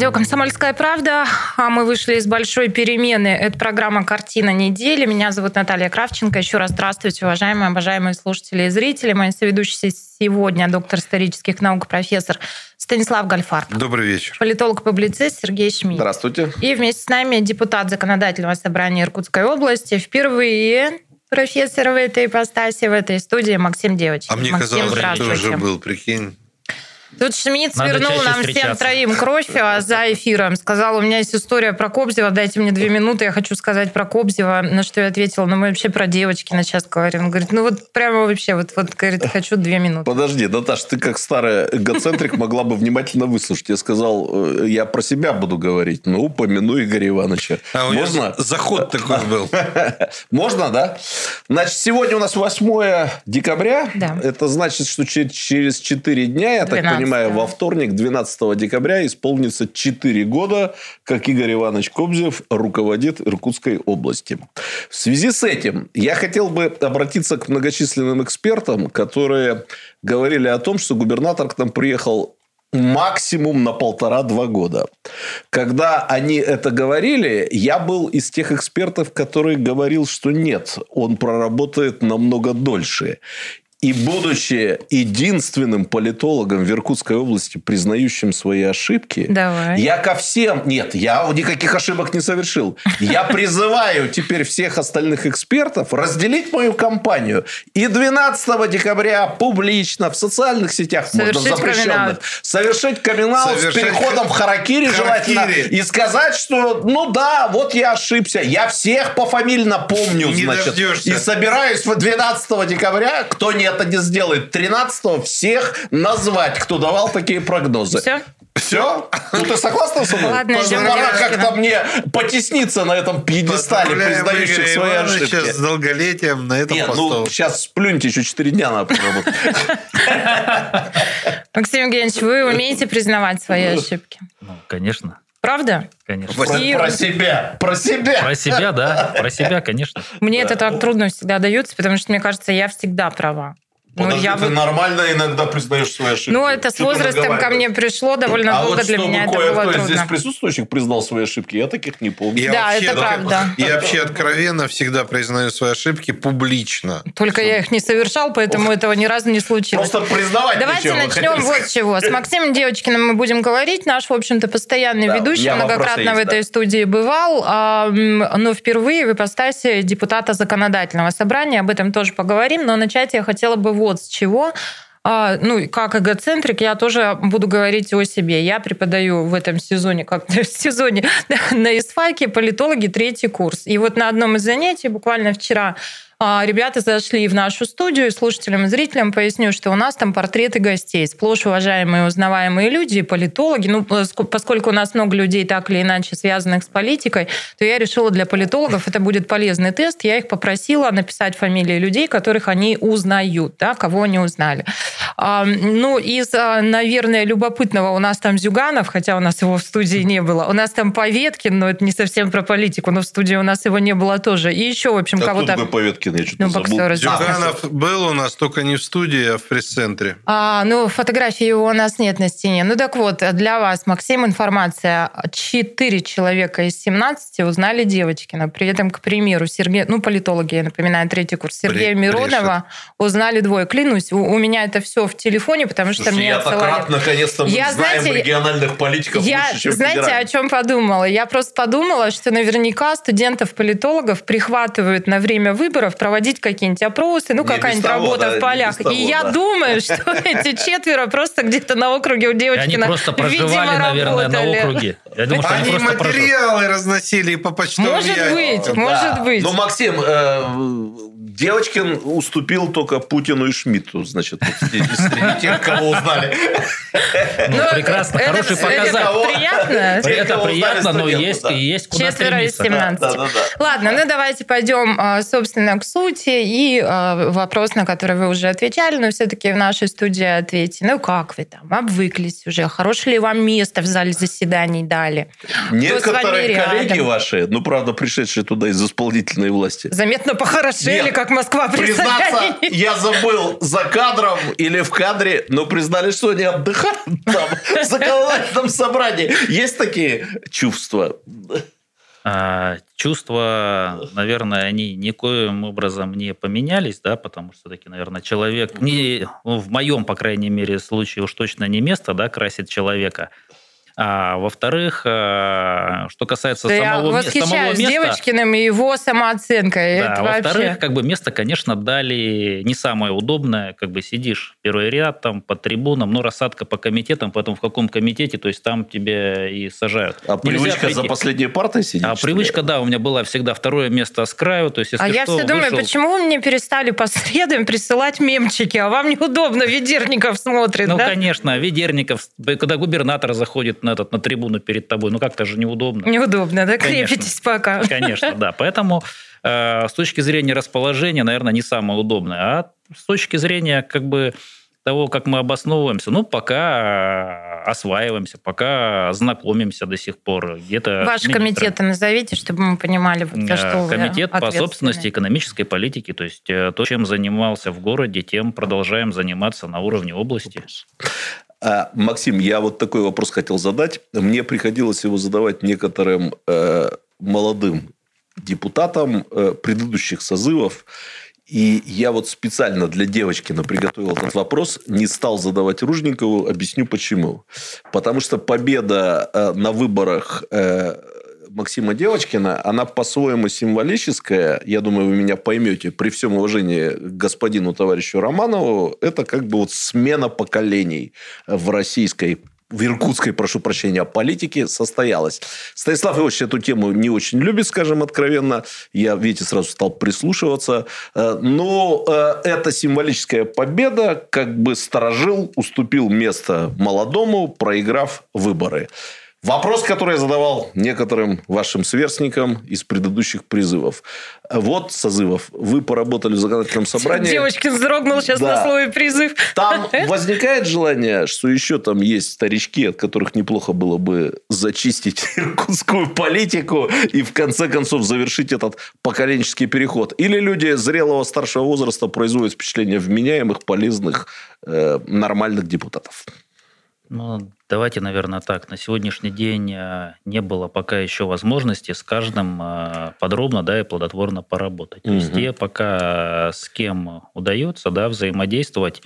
Радио «Комсомольская правда». А мы вышли из большой перемены. Это программа «Картина недели». Меня зовут Наталья Кравченко. Еще раз здравствуйте, уважаемые, обожаемые слушатели и зрители. Мои соведущие сегодня доктор исторических наук, профессор Станислав Гальфарб. Добрый вечер. Политолог-публицист Сергей Шмидт. Здравствуйте. И вместе с нами депутат Законодательного собрания Иркутской области. Впервые профессор в этой ипостаси, в этой студии Максим Девочкин. А мне Максим, казалось, что ты уже был, прикинь. Тут Шмидт свернул нам всем троим кровь а за эфиром. Сказал, у меня есть история про Кобзева, дайте мне две минуты, я хочу сказать про Кобзева. На что я ответила, ну мы вообще про девочки на час говорим. Он говорит, ну вот прямо вообще, вот, вот говорит, хочу две минуты. Подожди, Наташа, ты как старая эгоцентрик могла бы внимательно выслушать. Я сказал, э, я про себя буду говорить, ну упомяну Игоря Ивановича. А Можно? заход такой был. Можно, да? Значит, сегодня у нас 8 декабря. Да. Это значит, что через 4 дня, я так понимаю, во вторник, 12 декабря, исполнится 4 года, как Игорь Иванович Кобзев руководит Иркутской области. В связи с этим я хотел бы обратиться к многочисленным экспертам, которые говорили о том, что губернатор к нам приехал максимум на полтора-два года. Когда они это говорили, я был из тех экспертов, который говорил, что нет, он проработает намного дольше. И будучи единственным политологом в Иркутской области, признающим свои ошибки, Давай. я ко всем... Нет, я никаких ошибок не совершил. Я призываю теперь всех остальных экспертов разделить мою кампанию. И 12 декабря публично в социальных сетях, совершить можно запрещенных, совершить камин с переходом в харакири, харакири желательно. И сказать, что, ну да, вот я ошибся. Я всех пофамильно помню, не значит. Дождешься. И собираюсь 12 декабря, кто не это не сделает 13 всех назвать, кто давал такие прогнозы. Все? Все? Ну, ты согласна со мной? Ладно, Пожалуйста, идем Пора как-то мне потесниться на этом пьедестале, признающих свои Ивановича ошибки. с долголетием на этом Нет, посту. ну, сейчас сплюньте, еще 4 дня надо поработать. Максим Евгеньевич, вы умеете признавать свои ошибки? Ну, конечно. Правда? Конечно. Про И- про себя, про себя. Про себя, да, про себя, конечно. Мне это так трудно всегда дается, потому что, мне кажется, я всегда права. Ну, я ты вот- нормально иногда признаешь свои ошибки. ну, это с Чё ты возрастом ко мне пришло довольно А долго вот для меня это было трудно. здесь присутствующих признал свои ошибки, я таких не помню. Я Да, вообще, это правда. Я вообще откровенно всегда признаю свои ошибки публично. Только я их не совершал, поэтому этого ни разу не случилось. Просто признавать Давайте начнем хотел вот с чего. С Максимом Девочкиным мы будем говорить. Наш, в общем-то, постоянный Да, ведущий, многократно вопросы в есть, этой студии бывал, а, но впервые в ипостаси депутата законодательного собрания. Об этом тоже поговорим. Но начать я хотела бы вот с чего. А, ну, как эгоцентрик, я тоже буду говорить о себе. Я преподаю в этом сезоне, как в сезоне на ИСФАКе политологи третий курс. И вот на одном из занятий, буквально вчера, ребята зашли в нашу студию, слушателям и зрителям поясню, что у нас там портреты гостей, сплошь уважаемые, узнаваемые люди, политологи. Ну, поск- поскольку у нас много людей так или иначе связанных с политикой, то я решила для политологов это будет полезный тест. Я их попросила написать фамилии людей, которых они узнают, да, кого они узнали. А, Ну, из, а, наверное, любопытного у нас там Зюганов, хотя у нас его в студии не было. У нас там Поветкин, но это не совсем про политику, но в студии у нас его не было тоже. И еще, в общем, А кого-то... Поветкин? Я что-то Ну, забыл. Зюганов был у нас только не в студии, а в пресс-центре. А, ну, фотографии его у нас нет на стене. Ну так вот, для вас, Максим, информация. Четыре человека из 17 узнали Девочкина. При этом, к примеру, Сергей, ну, политологи, я напоминаю, третий курс, Сергея Бре- Миронова узнали двое. Клянусь, у, у меня это все в телефоне, потому что Слушай, мне я так отсылали. рад, наконец-то мы Я, знаем знаете, региональных политиков Я, лучше, чем знаете, о федеральных. чем подумала? Я просто подумала, что наверняка студентов-политологов прихватывают на время выборов проводить какие-нибудь опросы, ну, какая-нибудь работа да, в полях. того, И я да. думаю, что эти четверо просто где-то на округе у девочки они просто проживали, наверное, на округе. Я думаю, что они материалы разносили по почтовым Может быть, Да. может быть. Ну, Максим, э, Девочкин уступил только Путину и Шмидту, значит, среди тех, кого узнали. Ну, Ну, прекрасно, это- хороший это показатель. Это приятно, но есть, есть куда Четверо из стремиться. 17. Да, да, да. Ладно, ну давайте пойдем, а, собственно, к сути. И а, вопрос, на который вы уже отвечали, но все-таки в нашей студии ответьте. Ну, как вы там? Обвыклись уже? Хорошее ли вам место в зале заседаний дали? Некоторые коллеги ваши, ну, правда, пришедшие туда из исполнительной власти, Заметно похорошели, как Москва при Признаться, я забыл за кадром или в кадре, но признали, что они отдыхают там, в законодательном собрании. Есть такие чувства? А, Чувства, наверное, они никоим образом не поменялись, да, потому что таки, наверное, человек, не, ну, в моем, по крайней мере, случае уж точно не место, да, красит человека, А во-вторых, э, что касается да самого, я самого места... Девочкиным и его самооценкой. Да, во-вторых, вообще... как бы место, конечно, дали не самое удобное. Как бы сидишь первый ряд, там, под трибуном, ну, рассадка по комитетам, потом в каком комитете, то есть там тебя и сажают. А Нельзя привычка прийти. за последней партой сидеть? А привычка, да, у меня была всегда второе место с краю. То есть, если а я что, все думаю, почему вы мне перестали по средам присылать мемчики, а вам неудобно, Ведерников смотрит, Ну, да? конечно, Ведерников, когда губернатор заходит на на, этот, на трибуну перед тобой. Ну, как-то же неудобно. Неудобно, да? Конечно. Крепитесь пока. Конечно, да. Поэтому э, с точки зрения расположения, наверное, не самое удобное. А с точки зрения как бы того, как мы обосновываемся, ну, пока э, осваиваемся, пока знакомимся до сих пор. Где-то Ваш комитет назовите, чтобы мы понимали, вот, за что Комитет по собственности экономической политики, то есть э, то, чем занимался в городе, тем продолжаем заниматься на уровне области. А, Максим, я вот такой вопрос хотел задать. Мне приходилось его задавать некоторым э, молодым депутатам э, предыдущих созывов. И я вот специально для Девочкина приготовил этот вопрос, не стал задавать Ружникову, объясню почему. Потому что победа э, на выборах э, Максима Девочкина, она по-своему символическая, я думаю, вы меня поймете, при всем уважении к господину товарищу Романову, это как бы вот смена поколений в российской в иркутской, прошу прощения, политике состоялась. Станислав Иванович эту тему не очень любит, скажем откровенно. Я, видите, сразу стал прислушиваться. Э, но э, эта символическая победа как бы сторожил, уступил место молодому, проиграв выборы. Вопрос, который я задавал некоторым вашим сверстникам из предыдущих призывов. Вот созывов. Вы поработали в законодательном собрании. Девочкин вздрогнул сейчас да. на слове призыв. Там возникает желание, что еще там есть старички, от которых неплохо было бы зачистить иркутскую политику и в конце концов завершить этот поколенческий переход. Или люди зрелого старшего возраста производят впечатление вменяемых, полезных, э, нормальных депутатов. Ну, давайте, наверное, так. На сегодняшний день э, не было пока еще возможности с каждым э, подробно да, и плодотворно поработать. Угу. Везде пока с кем удается да, взаимодействовать,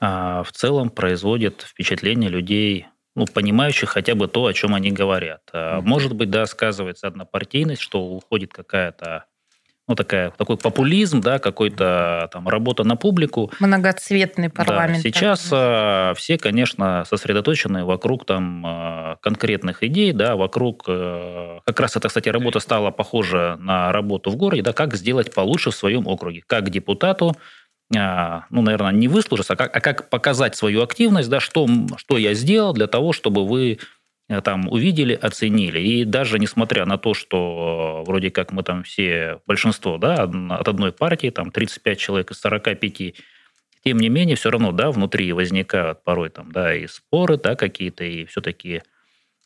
э, в целом производит впечатление людей, ну, понимающих хотя бы то, о чем они говорят. Угу. Может быть, да, сказывается однопартийность, что уходит какая-то ну, такая, такой популизм, да, какой-то там работа на публику. Многоцветный парламент. Да, сейчас а, все, конечно, сосредоточены вокруг там а, конкретных идей, да, вокруг... А, как раз эта, кстати, работа стала похожа на работу в городе, да, как сделать получше в своем округе. Как депутату а, ну, наверное, не выслужиться, а как, а как показать свою активность, да, что, что я сделал для того, чтобы вы Э, там увидели, оценили. И даже несмотря на то, что э, вроде как мы там все, большинство, да, от одной партии, там 35 человек из 45, тем не менее, все равно, да, внутри возникают порой там, да, и споры, да, какие-то, и все-таки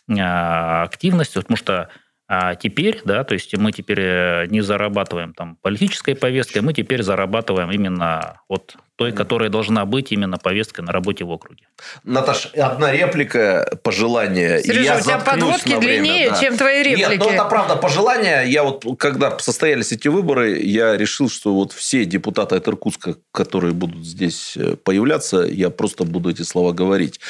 а, активность, потому что а теперь, да, то есть мы теперь э, не зарабатываем там политической повесткой, мы теперь зарабатываем именно вот той, которая должна быть именно повесткой на работе в округе. Наташ, одна реплика, пожелание. Сережа, я у тебя подводки длиннее, да. чем твои реплики. Нет, ну это правда пожелание. Я вот, когда состоялись эти выборы, я решил, что вот все депутаты от Иркутска, которые будут здесь э, появляться, я просто буду эти слова говорить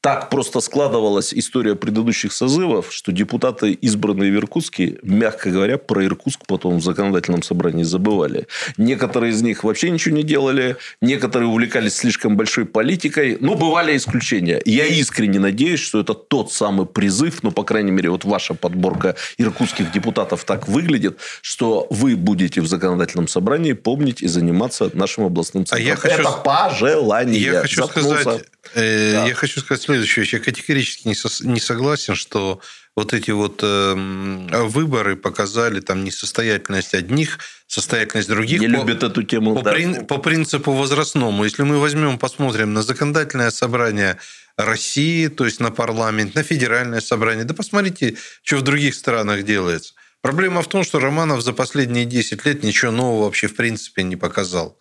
так просто складывалась история предыдущих созывов, что депутаты, избранные в Иркутске, мягко говоря, про Иркутск потом в законодательном собрании забывали. Некоторые из них вообще ничего не делали, некоторые увлекались слишком большой политикой, но бывали исключения. Я искренне надеюсь, что это тот самый призыв, ну, по крайней мере, вот ваша подборка иркутских депутатов так выглядит, что вы будете в законодательном собрании помнить и заниматься нашим областным центром. А я хочу... Это пожелание. Я хочу Заткнулся. сказать Э, да. Я хочу сказать следующее. Я категорически не согласен, что вот эти вот эм, выборы показали там несостоятельность одних, состоятельность других. Не по, любят эту тему. По, да. прин, по принципу возрастному. Если мы возьмем, посмотрим на законодательное собрание России, то есть на парламент, на федеральное собрание, да посмотрите, что в других странах делается. Проблема в том, что Романов за последние 10 лет ничего нового вообще в принципе не показал.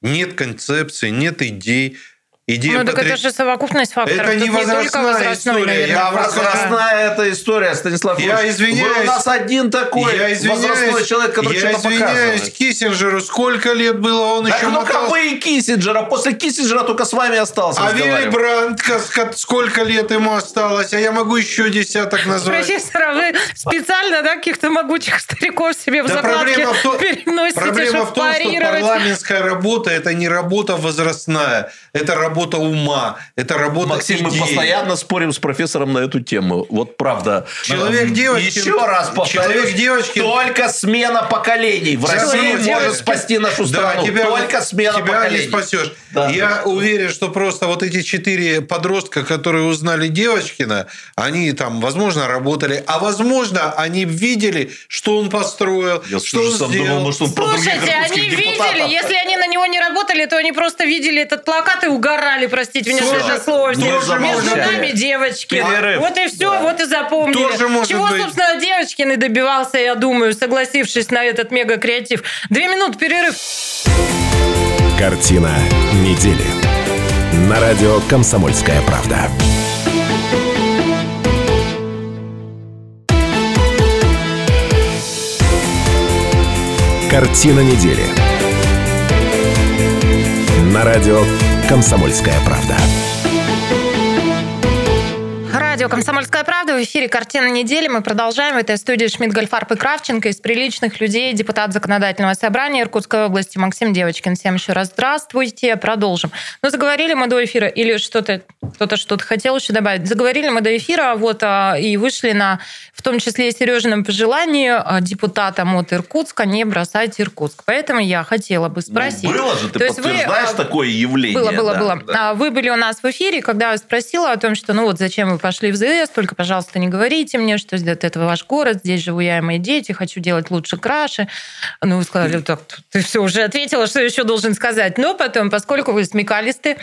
Нет концепции, нет идей. Идея ну, так потреб... это же совокупность факторов. Это не возрастная история. Наверное. Я возрастная эта история, Станислав Я извиняюсь. Вы у нас один такой я возрастной человек, который Я извиняюсь показывает. Киссинджеру. Сколько лет было, он так еще ну мотал... вы и Киссинджера. После Киссинджера только с вами остался А Вилли Брандт, сколько лет ему осталось? А я могу еще десяток назвать. Профессор, а вы специально да, каких-то могучих стариков себе в да закладке проблема в том, переносите, Проблема в том, что парламентская работа – это не работа возрастная. Это работа работа ума, это работа Максим, идеи. мы постоянно спорим с профессором на эту тему. Вот правда. Человек девочки. Еще раз повторю. Человек девочки. Только смена поколений в России может девочки. спасти нашу страну. Да, тебя, только смена тебя поколений. не спасешь. Да. Я уверен, что просто вот эти четыре подростка, которые узнали Девочкина, они там, возможно, работали, а возможно, они видели, что он построил, Я что он сам сделал. Думал, может, он Слушайте, они депутатов. видели, если они на него не работали, то они просто видели этот плакат и угорали орали, простите меня за это слово. Тоже Между нами девочки. Перерыв. Вот и все, да. вот и запомнили. Тоже может Чего, быть. собственно, Девочкин и добивался, я думаю, согласившись на этот мега-креатив. Две минуты перерыв. Картина недели. На радио «Комсомольская правда». Картина недели. На радио «Комсомольская правда». Радио «Комсомольская правда». В эфире «Картина недели». Мы продолжаем. В этой студии Шмидт, Гольфарб и Кравченко. Из приличных людей депутат Законодательного собрания Иркутской области Максим Девочкин. Всем еще раз здравствуйте. Продолжим. Ну, заговорили мы до эфира или что-то кто-то что-то хотел еще добавить. Заговорили мы до эфира, вот, а, и вышли на, в том числе и Сережином пожелании а, депутатам от Иркутска не бросать Иркутск. Поэтому я хотела бы спросить. Ну, было же, ты То подтверждаешь вы, а, такое явление. Было, было, да, было. Да. Вы были у нас в эфире, когда я спросила о том, что, ну вот, зачем вы пошли в ЗС, только, пожалуйста, не говорите мне, что это ваш город, здесь живу я и мои дети, хочу делать лучше, краше. Ну, вы сказали, так, ты все уже ответила, что еще должен сказать. Но потом, поскольку вы смекалистый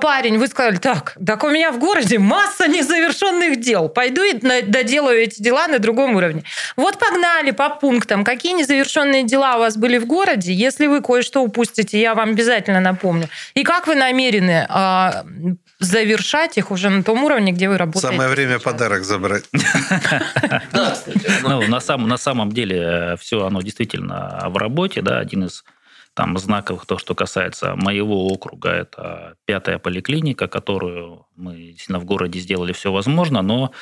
парень, вы сказали, так, так у меня в городе масса незавершенных дел. Пойду и доделаю эти дела на другом уровне. Вот погнали по пунктам. Какие незавершенные дела у вас были в городе? Если вы кое-что упустите, я вам обязательно напомню. И как вы намерены э, завершать их уже на том уровне, где вы работаете? Самое время подарок забрать. Ну, на самом деле э, все оно действительно в работе. да, Один из там знаковых, то, что касается моего округа, это пятая поликлиника, которую мы действительно в городе сделали все возможно, но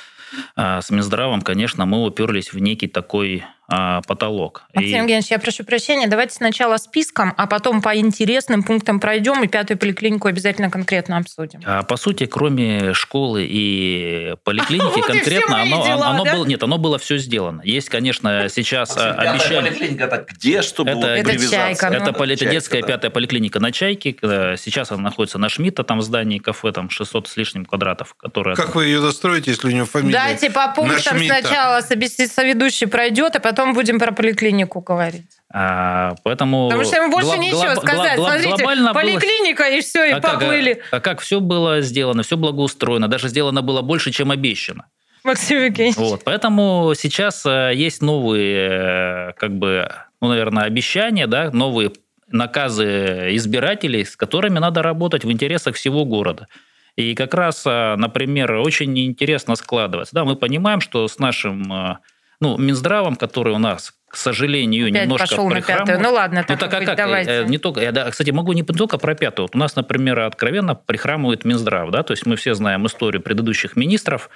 а, с Минздравом, конечно, мы уперлись в некий такой а, потолок. Максим и... Евгеньевич, я прошу прощения, давайте сначала списком, а потом по интересным пунктам пройдем и пятую поликлинику обязательно конкретно обсудим. А, по сути, кроме школы и поликлиники, конкретно оно, дела, оно да? было, нет, оно было все сделано. Есть, конечно, сейчас а, обещали... поликлиника это где, чтобы это, это чайка, это, ну, это чайка, детская да. пятая поликлиника на Чайке. Сейчас она находится на Шмидта, там в здании кафе, там 600 с лишним квадратов. Которая... Как вы ее достроите, если у нее фамилия Дайте по пунктам сначала соведущий пройдет, а потом потом будем про поликлинику говорить. А, поэтому... Потому что ему больше гла- нечего гла- сказать. Гла- Смотрите, поликлиника было... и все, и а поплыли. Как, а, а как все было сделано, все благоустроено, даже сделано было больше, чем обещано. Максим Евгеньевич. Вот, поэтому сейчас э, есть новые, э, как бы, ну, наверное, обещания, да, новые наказы избирателей, с которыми надо работать в интересах всего города. И как раз, э, например, очень интересно складывается. Да, мы понимаем, что с нашим ну, Минздравом, который у нас, к сожалению, Опять немножко пошел на пятую. Ну ладно, так, ну, так а как? давайте. Э, не только, я, кстати, могу не только про пятую. Вот у нас, например, откровенно прихрамывает Минздрав. Да? То есть мы все знаем историю предыдущих министров,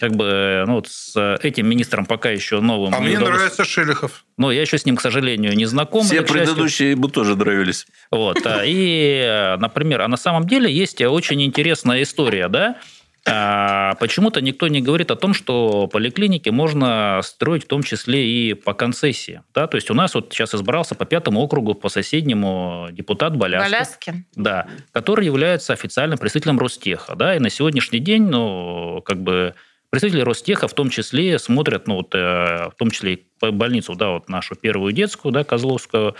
как бы э, ну, вот с этим министром пока еще новым. А мне удалось... нравится Шелихов. Но я еще с ним, к сожалению, не знаком. Все предыдущие ему тоже нравились. Вот. И, э, например, а на самом деле есть очень интересная история, да, а почему-то никто не говорит о том, что поликлиники можно строить в том числе и по концессии. Да? То есть у нас вот сейчас избрался по пятому округу, по соседнему депутат Боляскин. Боляскин. Да, который является официальным представителем Ростеха. Да? И на сегодняшний день, ну, как бы представители Ростеха в том числе смотрят, ну, вот, э, в том числе и больницу, да, вот нашу первую детскую, да, Козловскую.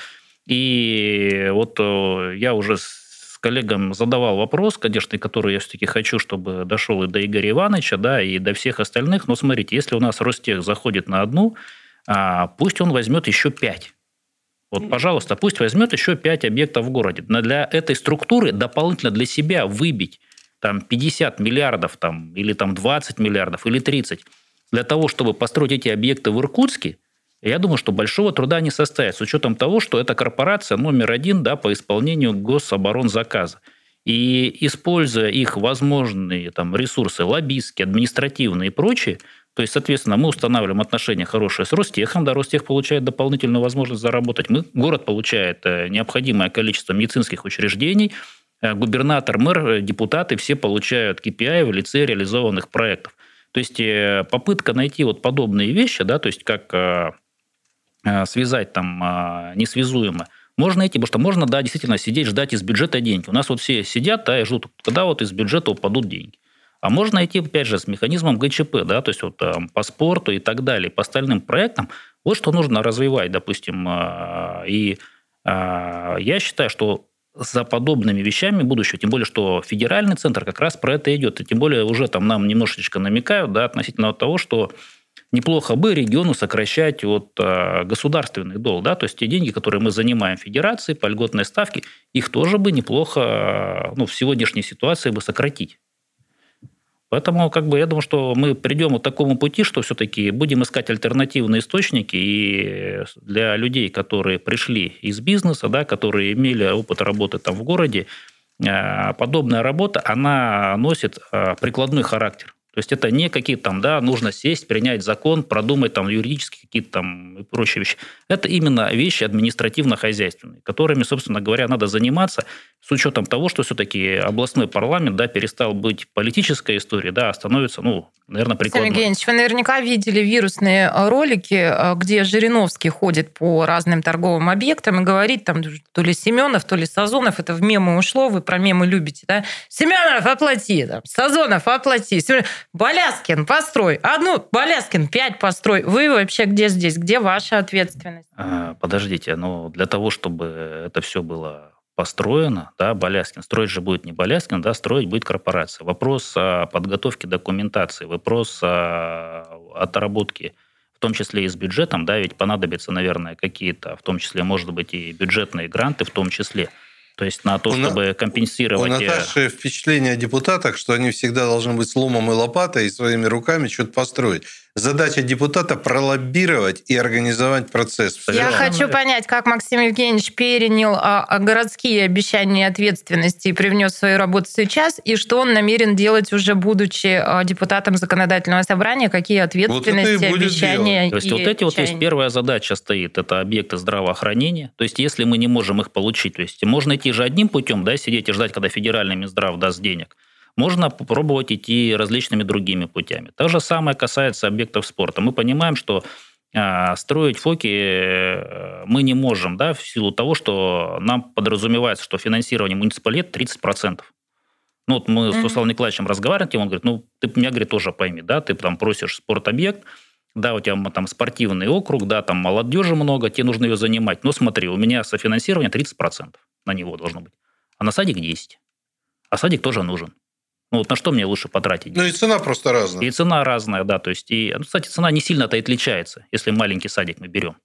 И вот э, я уже коллегам задавал вопрос, конечно, который я все-таки хочу, чтобы дошел и до Игоря Ивановича, да, и до всех остальных. Но смотрите, если у нас Ростех заходит на одну, а, пусть он возьмет еще пять. Вот, пожалуйста, пусть возьмет еще 5 объектов в городе. Но для этой структуры дополнительно для себя выбить там 50 миллиардов там, или там 20 миллиардов или 30 для того, чтобы построить эти объекты в Иркутске, я думаю, что большого труда не составит, с учетом того, что это корпорация номер один да, по исполнению гособоронзаказа. И используя их возможные там, ресурсы, лоббистские, административные и прочие, то есть, соответственно, мы устанавливаем отношения хорошие с Ростехом, да, Ростех получает дополнительную возможность заработать, мы, город получает э, необходимое количество медицинских учреждений, э, губернатор, мэр, э, депутаты все получают KPI в лице реализованных проектов. То есть попытка найти вот подобные вещи, да, то есть как связать там несвязуемо, можно найти, потому что можно, да, действительно сидеть, ждать из бюджета деньги. У нас вот все сидят, да, и ждут, когда вот из бюджета упадут деньги. А можно найти, опять же, с механизмом ГЧП, да, то есть вот там, по спорту и так далее, по остальным проектам. Вот что нужно развивать, допустим. А, и а, я считаю, что за подобными вещами будущего, тем более, что федеральный центр как раз про это идет. И тем более уже там нам немножечко намекают да, относительно того, что неплохо бы региону сокращать вот, а, государственный долг. Да? То есть те деньги, которые мы занимаем федерации по льготной ставке, их тоже бы неплохо ну, в сегодняшней ситуации бы сократить. Поэтому как бы, я думаю, что мы придем к такому пути, что все-таки будем искать альтернативные источники, и для людей, которые пришли из бизнеса, да, которые имели опыт работы там в городе, э, подобная работа, она носит прикладной характер. То есть это не какие-то там, да, нужно сесть, принять закон, продумать там юридические какие-то там и прочие вещи. Это именно вещи административно-хозяйственные, которыми, собственно говоря, надо заниматься с учетом того, что все-таки областной парламент, да, перестал быть политической историей, да, а становится, ну, наверное, прикладной. Алексей Евгеньевич, вы наверняка видели вирусные э, ролики, э, где Жириновский ходит по разным торговым объектам и говорит там то ли Семенов, то ли Сазонов, это в мемы ушло, вы про мемы любите, да? Семенов, оплати, там, Сазонов, оплати. Боляскин, построй. Одну, Боляскин, пять построй. Вы вообще где здесь? Где ваша ответственность? А, подождите, ну, для того, чтобы это все было построено, да, Боляскин. Строить же будет не Боляскин, да, строить будет корпорация. Вопрос о подготовке документации, вопрос о отработке, в том числе и с бюджетом, да, ведь понадобятся, наверное, какие-то, в том числе, может быть, и бюджетные гранты, в том числе. То есть на то, чтобы компенсировать... У Наташи впечатление о депутатах, что они всегда должны быть с ломом и лопатой и своими руками что-то построить. Задача депутата – пролоббировать и организовать процесс. Я хочу понять, как Максим Евгеньевич перенял а, а, городские обещания и ответственности и привнес в свою работу сейчас, и что он намерен делать уже будучи а, депутатом законодательного собрания, какие ответственности, вот обещания. То есть вот эти вот есть первая задача стоит, это объекты здравоохранения. То есть если мы не можем их получить, то есть можно идти же одним путем, да, сидеть и ждать, когда федеральный Минздрав даст денег. Можно попробовать идти различными другими путями. То же самое касается объектов спорта. Мы понимаем, что а, строить фоки э, мы не можем, да, в силу того, что нам подразумевается, что финансирование муниципалитета 30%. Ну, вот мы mm-hmm. с Русланом Николаевичем разговариваем, он говорит, ну, ты меня, говорит, тоже пойми, да, ты там просишь спортобъект, да, у тебя там спортивный округ, да, там молодежи много, тебе нужно ее занимать. Но смотри, у меня софинансирование 30% на него должно быть, а на садик 10. А садик тоже нужен. Ну, вот на что мне лучше потратить? Ну, и цена просто разная. И цена разная, да. То есть, и, ну, кстати, цена не сильно-то отличается, если маленький садик мы берем.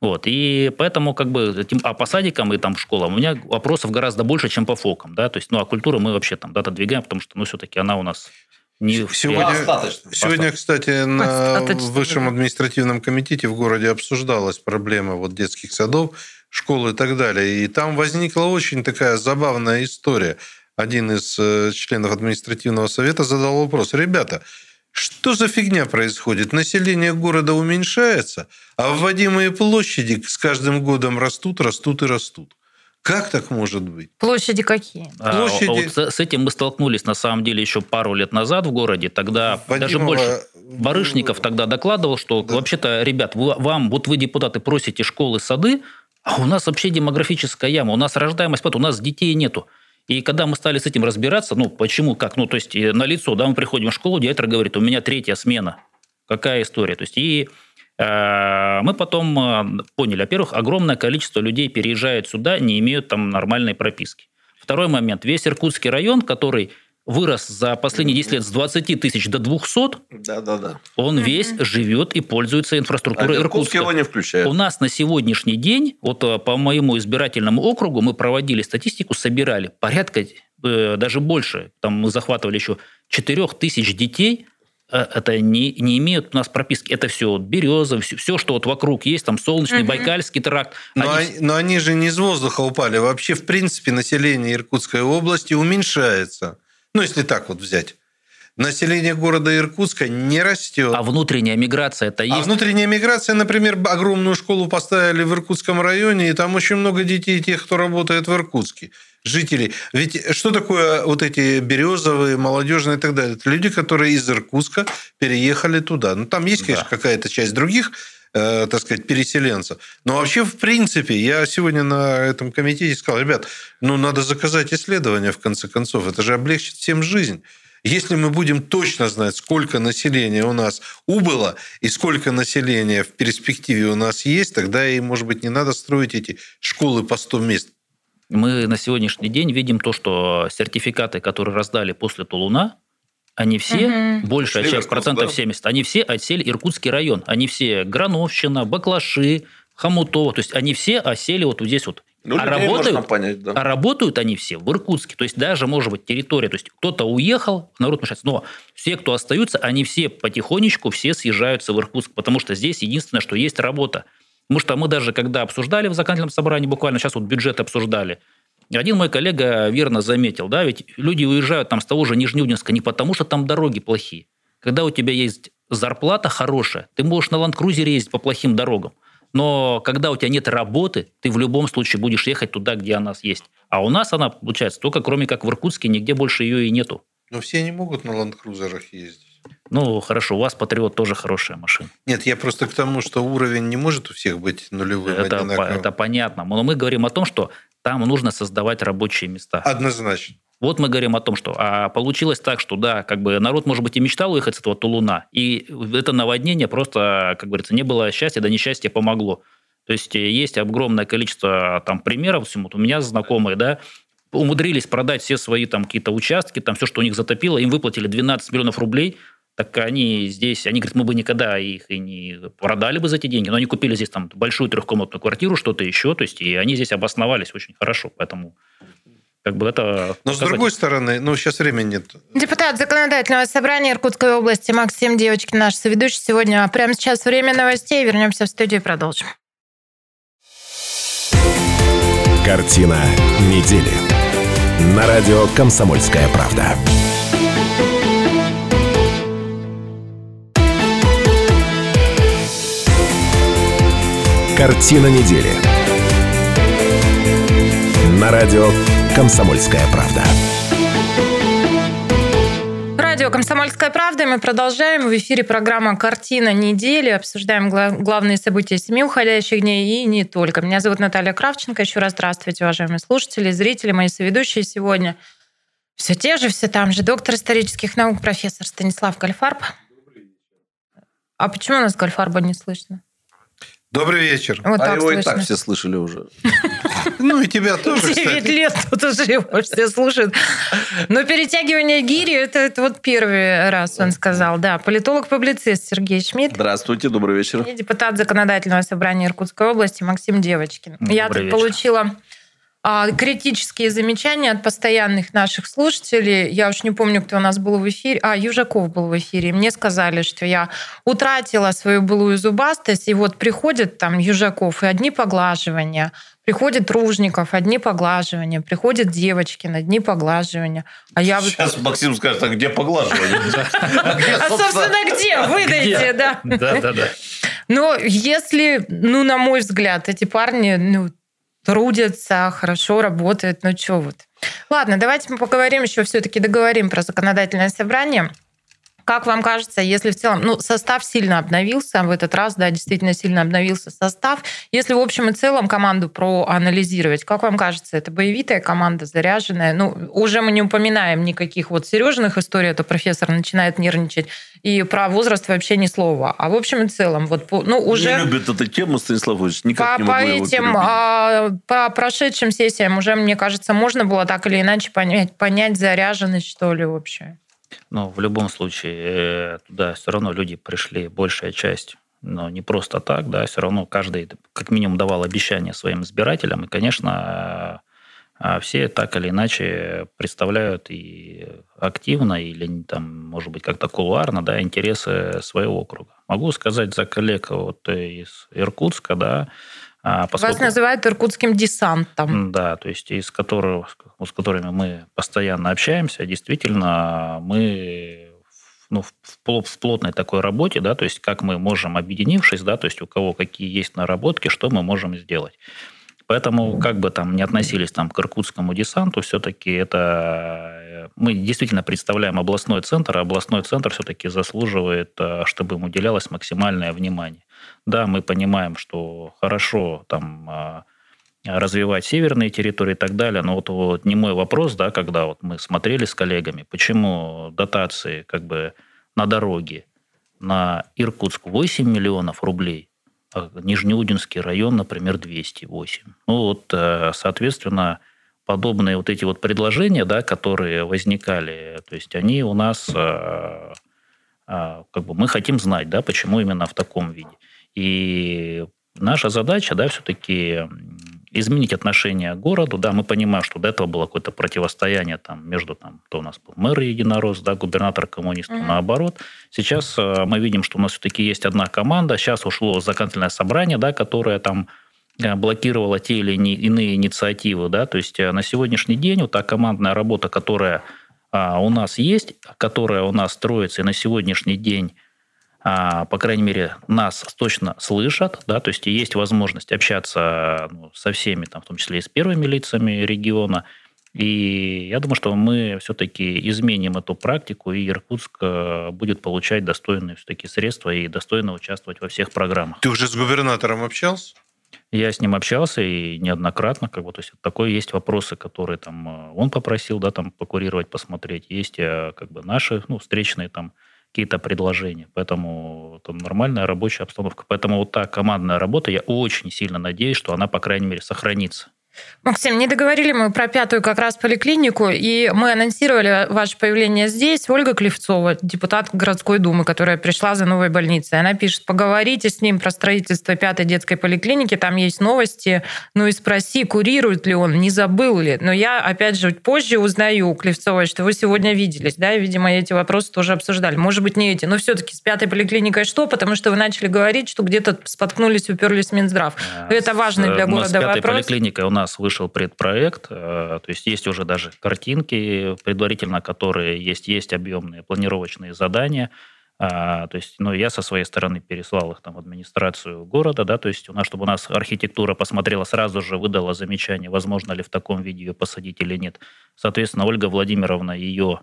Вот, и поэтому как бы, а по садикам и там школам у меня вопросов гораздо больше, чем по фокам, да, то есть, ну, а культуру мы вообще там, да, отодвигаем, потому что, ну, все-таки она у нас не... Сегодня, достаточно. сегодня кстати, на достаточно. Высшем административном комитете в городе обсуждалась проблема вот детских садов, школ и так далее, и там возникла очень такая забавная история – один из э, членов административного совета задал вопрос. Ребята, что за фигня происходит? Население города уменьшается, а вводимые площади с каждым годом растут, растут и растут. Как так может быть? Площади какие? А, площади... вот с этим мы столкнулись на самом деле еще пару лет назад в городе. Тогда Вадимова... даже больше Барышников тогда докладывал, что да. вообще-то, ребят, вам, вот вы депутаты просите школы, сады, а у нас вообще демографическая яма, у нас рождаемость падает, у нас детей нету. И когда мы стали с этим разбираться, ну, почему, как, ну, то есть на лицо, да, мы приходим в школу, директор говорит, у меня третья смена. Какая история? То есть и э, мы потом э, поняли, во-первых, огромное количество людей переезжает сюда, не имеют там нормальной прописки. Второй момент, весь Иркутский район, который вырос за последние 10 лет с 20 тысяч до 200, да, да, да. он весь живет и пользуется инфраструктурой а Иркутска. его не включает. У нас на сегодняшний день, вот э, по моему избирательному округу, мы проводили статистику, собирали порядка, э, даже больше, там мы захватывали еще 4 тысяч детей – Э, это не, не имеют у нас прописки. Это все вот береза, все, все, что вот вокруг есть, там солнечный, угу. Байкальский тракт. Но они... но они же не с воздуха упали. Вообще, в принципе, население Иркутской области уменьшается. Ну, если так вот взять. Население города Иркутска не растет. А внутренняя миграция это а есть? А внутренняя миграция, например, огромную школу поставили в Иркутском районе, и там очень много детей, тех, кто работает в Иркутске жителей. Ведь что такое вот эти березовые, молодежные и так далее? Это люди, которые из Иркутска переехали туда. Ну, там есть, конечно, да. какая-то часть других э, так сказать, переселенцев. Но вообще, в принципе, я сегодня на этом комитете сказал, ребят, ну, надо заказать исследования, в конце концов. Это же облегчит всем жизнь. Если мы будем точно знать, сколько населения у нас убыло и сколько населения в перспективе у нас есть, тогда и, может быть, не надо строить эти школы по 100 мест мы на сегодняшний день видим то, что сертификаты, которые раздали после Тулуна, они все, угу. большая Шли часть, процентов да? 70, они все отсели Иркутский район. Они все Грановщина, Баклаши, Хомутово. То есть они все осели вот здесь вот. Ну, а, работают, понять, да. а работают они все в Иркутске. То есть даже, может быть, территория. То есть кто-то уехал, народ мешается. Но все, кто остаются, они все потихонечку все съезжаются в Иркутск. Потому что здесь единственное, что есть работа. Потому что мы даже, когда обсуждали в законодательном собрании, буквально сейчас вот бюджет обсуждали, один мой коллега верно заметил, да, ведь люди уезжают там с того же Нижнеудинска не потому, что там дороги плохие. Когда у тебя есть зарплата хорошая, ты можешь на ландкрузере ездить по плохим дорогам. Но когда у тебя нет работы, ты в любом случае будешь ехать туда, где она есть. А у нас она, получается, только кроме как в Иркутске, нигде больше ее и нету. Но все не могут на ландкрузерах ездить. Ну, хорошо, у вас Патриот тоже хорошая машина. Нет, я просто к тому, что уровень не может у всех быть нулевым. Это, это понятно. Но мы говорим о том, что там нужно создавать рабочие места. Однозначно. Вот мы говорим о том, что а получилось так, что да, как бы народ, может быть, и мечтал уехать с этого Тулуна, и это наводнение просто, как говорится, не было счастья, да несчастье помогло. То есть э, есть огромное количество там примеров, вот у меня знакомые, да, умудрились продать все свои там какие-то участки, там все, что у них затопило, им выплатили 12 миллионов рублей, так они здесь, они говорят, мы бы никогда их и не продали бы за эти деньги, но они купили здесь там большую трехкомнатную квартиру, что-то еще, то есть и они здесь обосновались очень хорошо, поэтому как бы это... Но с другой стороны, ну, сейчас времени нет. Депутат Законодательного собрания Иркутской области Максим Девочкин, наш соведущий сегодня. Прямо сейчас время новостей. Вернемся в студию и продолжим. Картина недели. На радио «Комсомольская правда». Картина недели. На радио «Комсомольская правда». Радио «Комсомольская правда». Мы продолжаем. В эфире программа «Картина недели». Обсуждаем главные события семи уходящих дней и не только. Меня зовут Наталья Кравченко. Еще раз здравствуйте, уважаемые слушатели, зрители, мои соведущие сегодня. Все те же, все там же. Доктор исторических наук, профессор Станислав Гальфарб. А почему у нас Гальфарба не слышно? Добрый вечер. Вот а его слышно. и так все слышали уже. Ну, и тебя тоже, 9 лет тут уже его все слушают. Но перетягивание гири, это, это вот первый раз он сказал. Да, политолог-публицист Сергей Шмидт. Здравствуйте, добрый вечер. И депутат Законодательного собрания Иркутской области Максим Девочкин. Добрый Я тут вечер. получила критические замечания от постоянных наших слушателей. Я уж не помню, кто у нас был в эфире. А, Южаков был в эфире. Мне сказали, что я утратила свою былую зубастость. И вот приходит там Южаков, и одни поглаживания. Приходит Ружников, одни поглаживания. Приходит Девочкин, одни поглаживания. А я Сейчас вот... Максим скажет, а где поглаживание? А, собственно, где? Выдайте, да. Да, да, да. Но если, ну, на мой взгляд, эти парни, ну, трудятся, хорошо работают. Ну что вот. Ладно, давайте мы поговорим еще, все-таки договорим про законодательное собрание. Как вам кажется, если в целом, ну, состав сильно обновился в этот раз, да, действительно сильно обновился состав. Если в общем и целом команду проанализировать, как вам кажется, это боевитая команда, заряженная? Ну, уже мы не упоминаем никаких вот Сережиных историй, а то профессор начинает нервничать. И про возраст вообще ни слова. А в общем и целом, вот, ну, уже... Не любит эту тему Станислав Ильич, никак по, не могу по этим, а, по прошедшим сессиям уже, мне кажется, можно было так или иначе понять, понять заряженность, что ли, вообще. Но в любом случае э, туда все равно люди пришли, большая часть, но не просто так, да, все равно каждый как минимум давал обещания своим избирателям, и, конечно, э, все так или иначе представляют и активно, или там, может быть, как-то кулуарно, да, интересы своего округа. Могу сказать за коллег вот из Иркутска, да, а, поскольку... Вас называют иркутским десантом. Да, то есть из которых, с которыми мы постоянно общаемся, действительно, мы ну, в плотной такой работе, да, то есть как мы можем, объединившись, да, то есть у кого какие есть наработки, что мы можем сделать. Поэтому, как бы там не относились там, к иркутскому десанту, все-таки это... Э, мы действительно представляем областной центр, а областной центр все-таки заслуживает, э, чтобы ему уделялось максимальное внимание. Да, мы понимаем, что хорошо там а, развивать северные территории и так далее. Но вот, вот не мой вопрос, да, когда вот мы смотрели с коллегами, почему дотации как бы на дороге на Иркутск 8 миллионов рублей, а Нижнеудинский район, например, 208. Ну вот, э, соответственно, подобные вот эти вот предложения, да, которые возникали, то есть они у нас, э, э, как бы мы хотим знать, да, почему именно в таком виде. И наша задача, да, все-таки изменить отношение к городу. Да, мы понимаем, что до этого было какое-то противостояние там, между, там, то у нас был мэр единорос, да, губернатор коммунист, mm-hmm. наоборот. Сейчас э, мы видим, что у нас все-таки есть одна команда. Сейчас ушло законодательное собрание, да, которое там э, блокировало те или иные инициативы. Да? То есть э, на сегодняшний день вот та командная работа, которая а, у нас есть, которая у нас строится, и на сегодняшний день по крайней мере, нас точно слышат, да, то есть есть возможность общаться ну, со всеми, там, в том числе и с первыми лицами региона. И я думаю, что мы все-таки изменим эту практику, и Иркутск э, будет получать достойные все-таки средства и достойно участвовать во всех программах. Ты уже с губернатором общался? Я с ним общался и неоднократно, как бы, то есть такое есть вопросы, которые там э, он попросил, да, там покурировать, посмотреть, есть э, как бы наши, ну, встречные там какие-то предложения. Поэтому это нормальная рабочая обстановка. Поэтому вот та командная работа, я очень сильно надеюсь, что она, по крайней мере, сохранится. Максим, не договорили мы про пятую как раз поликлинику, и мы анонсировали ваше появление здесь. Ольга Клевцова, депутат городской думы, которая пришла за новой больницей. Она пишет, поговорите с ним про строительство пятой детской поликлиники, там есть новости, ну и спроси, курирует ли он, не забыл ли. Но я, опять же, позже узнаю у Клевцовой, что вы сегодня виделись, да, и, видимо, эти вопросы тоже обсуждали. Может быть, не эти, но все-таки с пятой поликлиникой что? Потому что вы начали говорить, что где-то споткнулись, уперлись в Минздрав. А, это важный для города вопрос. поликлиникой у нас нас вышел предпроект, э, то есть есть уже даже картинки предварительно, которые есть, есть объемные планировочные задания, а, то есть, ну, я со своей стороны переслал их там в администрацию города, да, то есть у нас, чтобы у нас архитектура посмотрела, сразу же выдала замечание, возможно ли в таком виде ее посадить или нет. Соответственно, Ольга Владимировна ее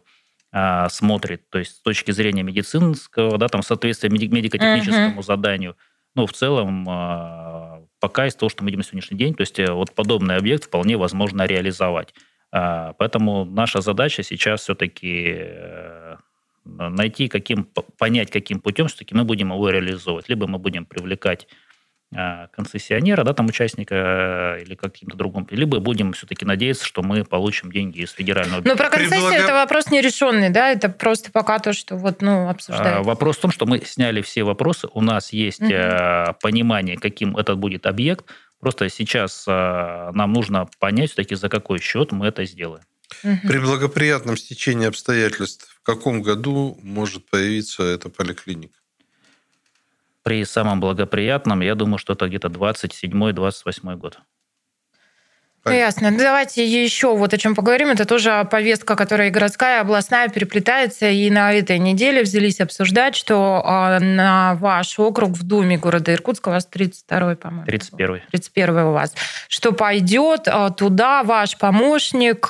а, смотрит, то есть с точки зрения медицинского, да, там соответствие медико-техническому uh-huh. заданию, ну, в целом, а, пока из того, что мы видим на сегодняшний день, то есть э, вот подобный объект вполне возможно реализовать. А, поэтому наша задача сейчас все-таки э, найти, каким, понять, каким путем все-таки мы будем его реализовывать. Либо мы будем привлекать концессионера, да, там участника э, или каким-то другом, либо будем все-таки надеяться, что мы получим деньги из федерального бюджета. Но про концессию Предлага... это вопрос нерешенный, да, это просто пока то, что вот, ну, обсуждается. Вопрос в том, что мы сняли все вопросы, у нас есть угу. понимание, каким этот будет объект, просто сейчас нам нужно понять все-таки, за какой счет мы это сделаем. Угу. При благоприятном стечении обстоятельств в каком году может появиться эта поликлиника? При самом благоприятном, я думаю, что это где-то 27-28 год. Ясно. Ну, давайте еще вот о чем поговорим. Это тоже повестка, которая и городская, и областная переплетается. И на этой неделе взялись обсуждать, что а, на ваш округ в Думе города Иркутска, у вас 32-й, по-моему. 31-й. 31-й у вас. Что пойдет а, туда ваш помощник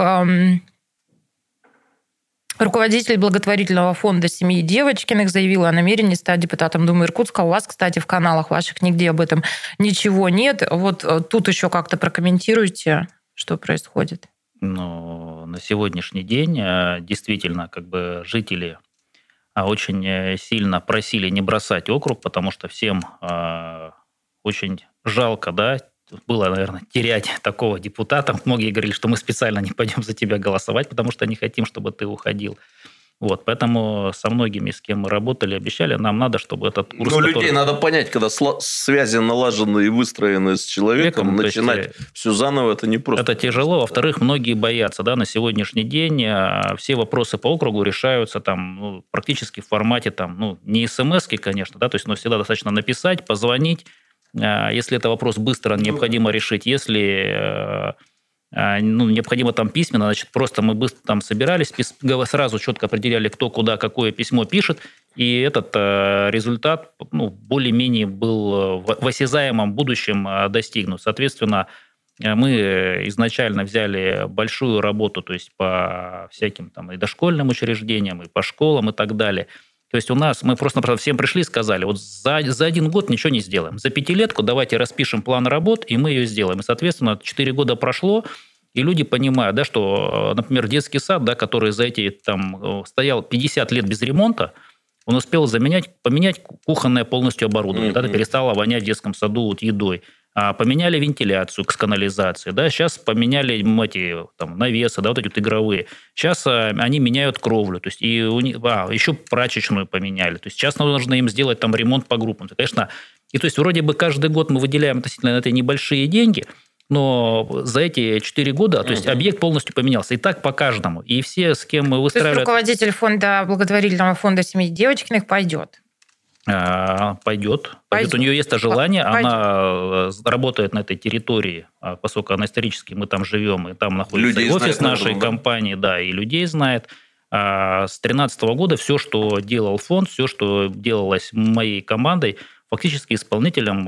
Руководитель благотворительного фонда семьи Девочкиных заявила о намерении стать депутатом Думы Иркутска. У вас, кстати, в каналах ваших нигде об этом ничего нет. Вот э, тут еще как-то прокомментируйте, что происходит. Ну, на сегодняшний день э, действительно как бы жители а, очень э, сильно просили не бросать округ, потому что всем очень жалко, да, было, наверное, терять такого депутата. Многие говорили, что мы специально не пойдем за тебя голосовать, потому что не хотим, чтобы ты уходил. Вот, поэтому со многими, с кем мы работали, обещали, нам надо, чтобы этот курс... Но который... людей надо понять, когда связи налажены и выстроены с человеком, Веком, начинать есть, все заново, это не просто. Это тяжело. Во-вторых, многие боятся. Да, на сегодняшний день а, все вопросы по округу решаются там, ну, практически в формате там, ну, не смс конечно, да, то есть но всегда достаточно написать, позвонить, если это вопрос быстро необходимо решить, если э, а, ну, необходимо там письменно, значит, просто мы быстро там собирались, сразу четко определяли, кто куда какое письмо пишет, и этот э, результат ну, более-менее был в осязаемом будущем э, достигнут. Соответственно, мы изначально взяли большую работу, то есть по всяким там и дошкольным учреждениям, и по школам и так далее – то есть у нас, мы просто всем пришли и сказали, вот за, за один год ничего не сделаем. За пятилетку давайте распишем план работ, и мы ее сделаем. И, соответственно, 4 года прошло, и люди понимают, да, что, э, например, детский сад, да, который за эти, там, э, стоял 50 лет без ремонта, он успел заменять, поменять кухонное полностью оборудование, mm-hmm. да, перестало вонять в детском саду вот едой. А, поменяли вентиляцию к канализации, да, сейчас поменяли эти там, навесы, да, вот эти вот игровые. Сейчас а, они меняют кровлю, то есть и у них, а, еще прачечную поменяли. То есть сейчас нужно им сделать там ремонт по группам. Конечно, и то есть вроде бы каждый год мы выделяем относительно на это небольшие деньги, но за эти 4 года, то есть объект полностью поменялся. И так по каждому. И все, с кем мы выстраивали... То есть руководитель фонда, благотворительного фонда семьи Девочкиных пойдет? А, пойдет. Пойдет. У нее есть это желание. Пойдет. Она э, работает на этой территории, а, поскольку она исторически, мы там живем, и там находится людей офис нашей да? компании, да, и людей знает. А с 2013 года все, что делал фонд, все, что делалось моей командой, фактически исполнителем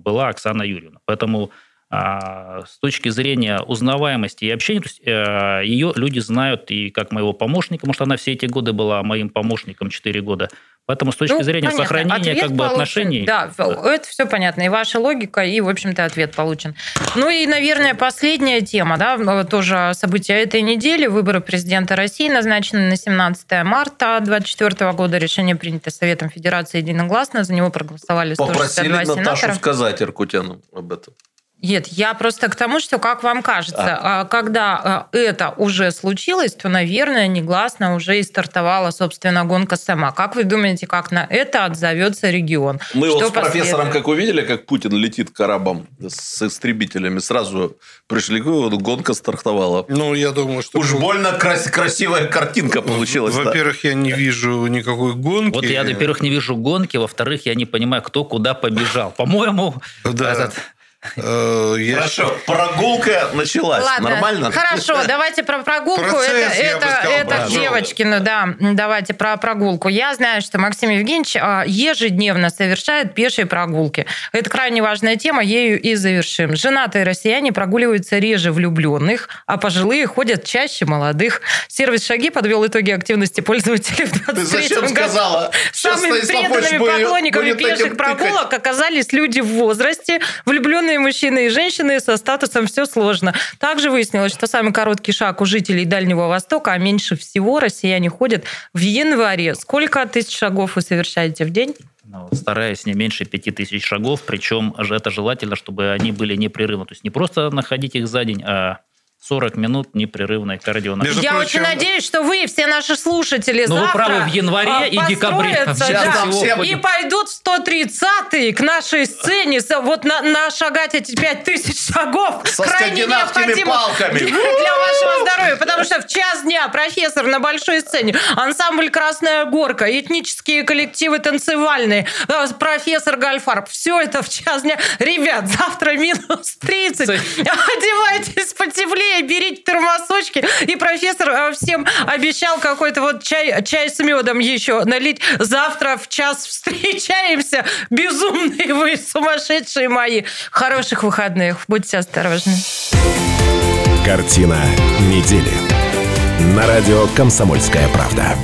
была Оксана Юрьевна. Поэтому с точки зрения узнаваемости и общения, то есть э, ее люди знают и как моего помощника, потому что она все эти годы была моим помощником 4 года. Поэтому с точки ну, зрения понятно. сохранения ответ как бы получен. отношений... Да, да, это все понятно. И ваша логика, и, в общем-то, ответ получен. Ну и, наверное, последняя тема, да, тоже события этой недели. Выборы президента России назначены на 17 марта 2024 года. Решение принято Советом Федерации единогласно. За него проголосовали 162 Попросили Наташу сказать Иркутяну об этом. Нет, я просто к тому, что, как вам кажется, а. а. когда это уже случилось, то, наверное, негласно уже и стартовала, собственно, гонка сама. Как вы думаете, как на это отзовется регион? Мы что вот с профессором, как увидели, как Путин летит к арабам с истребителями, сразу пришли к выводу, гонка стартовала. Ну, я думаю, что... Уж больно крас- красивая картинка получилась. Во-первых, да. я не вижу никакой гонки. Вот я, во-первых, не вижу гонки, во-вторых, я не понимаю, кто куда побежал. По-моему, да. этот Хорошо, прогулка началась. Ладно, Нормально? Хорошо, давайте про прогулку. Процесс, это это, это Девочкину, да. Давайте про прогулку. Я знаю, что Максим Евгеньевич а, ежедневно совершает пешие прогулки. Это крайне важная тема, ею и завершим. Женатые россияне прогуливаются реже влюбленных, а пожилые ходят чаще молодых. Сервис «Шаги» подвел итоги активности пользователей в 23 году. сказала? Самыми преданными поклонниками пеших прогулок оказались люди в возрасте, влюбленные Влюбленные мужчины и женщины со статусом все сложно. Также выяснилось, что самый короткий шаг у жителей Дальнего Востока, а меньше всего россияне ходят в январе. Сколько тысяч шагов вы совершаете в день? Ну, стараюсь не меньше пяти тысяч шагов, причем это желательно, чтобы они были непрерывны. То есть не просто находить их за день, а 40 минут непрерывной кардионагрузки. Я прочим, очень надеюсь, что вы, все наши слушатели, ну, завтра вы правы, в январе а, и декабре. Да, всем... И пойдут в 130-й к нашей сцене, вот на, на шагать эти 5 тысяч шагов. Со крайне необходимо палками. для вашего здоровья, потому что в час дня профессор на большой сцене, ансамбль «Красная горка», этнические коллективы танцевальные, э, профессор Гальфарб, все это в час дня. Ребят, завтра минус 30, одевайтесь потеплее, быстрее берите термосочки. И профессор э, всем обещал какой-то вот чай, чай с медом еще налить. Завтра в час встречаемся. Безумные вы, сумасшедшие мои. Хороших выходных. Будьте осторожны. Картина недели. На радио «Комсомольская правда».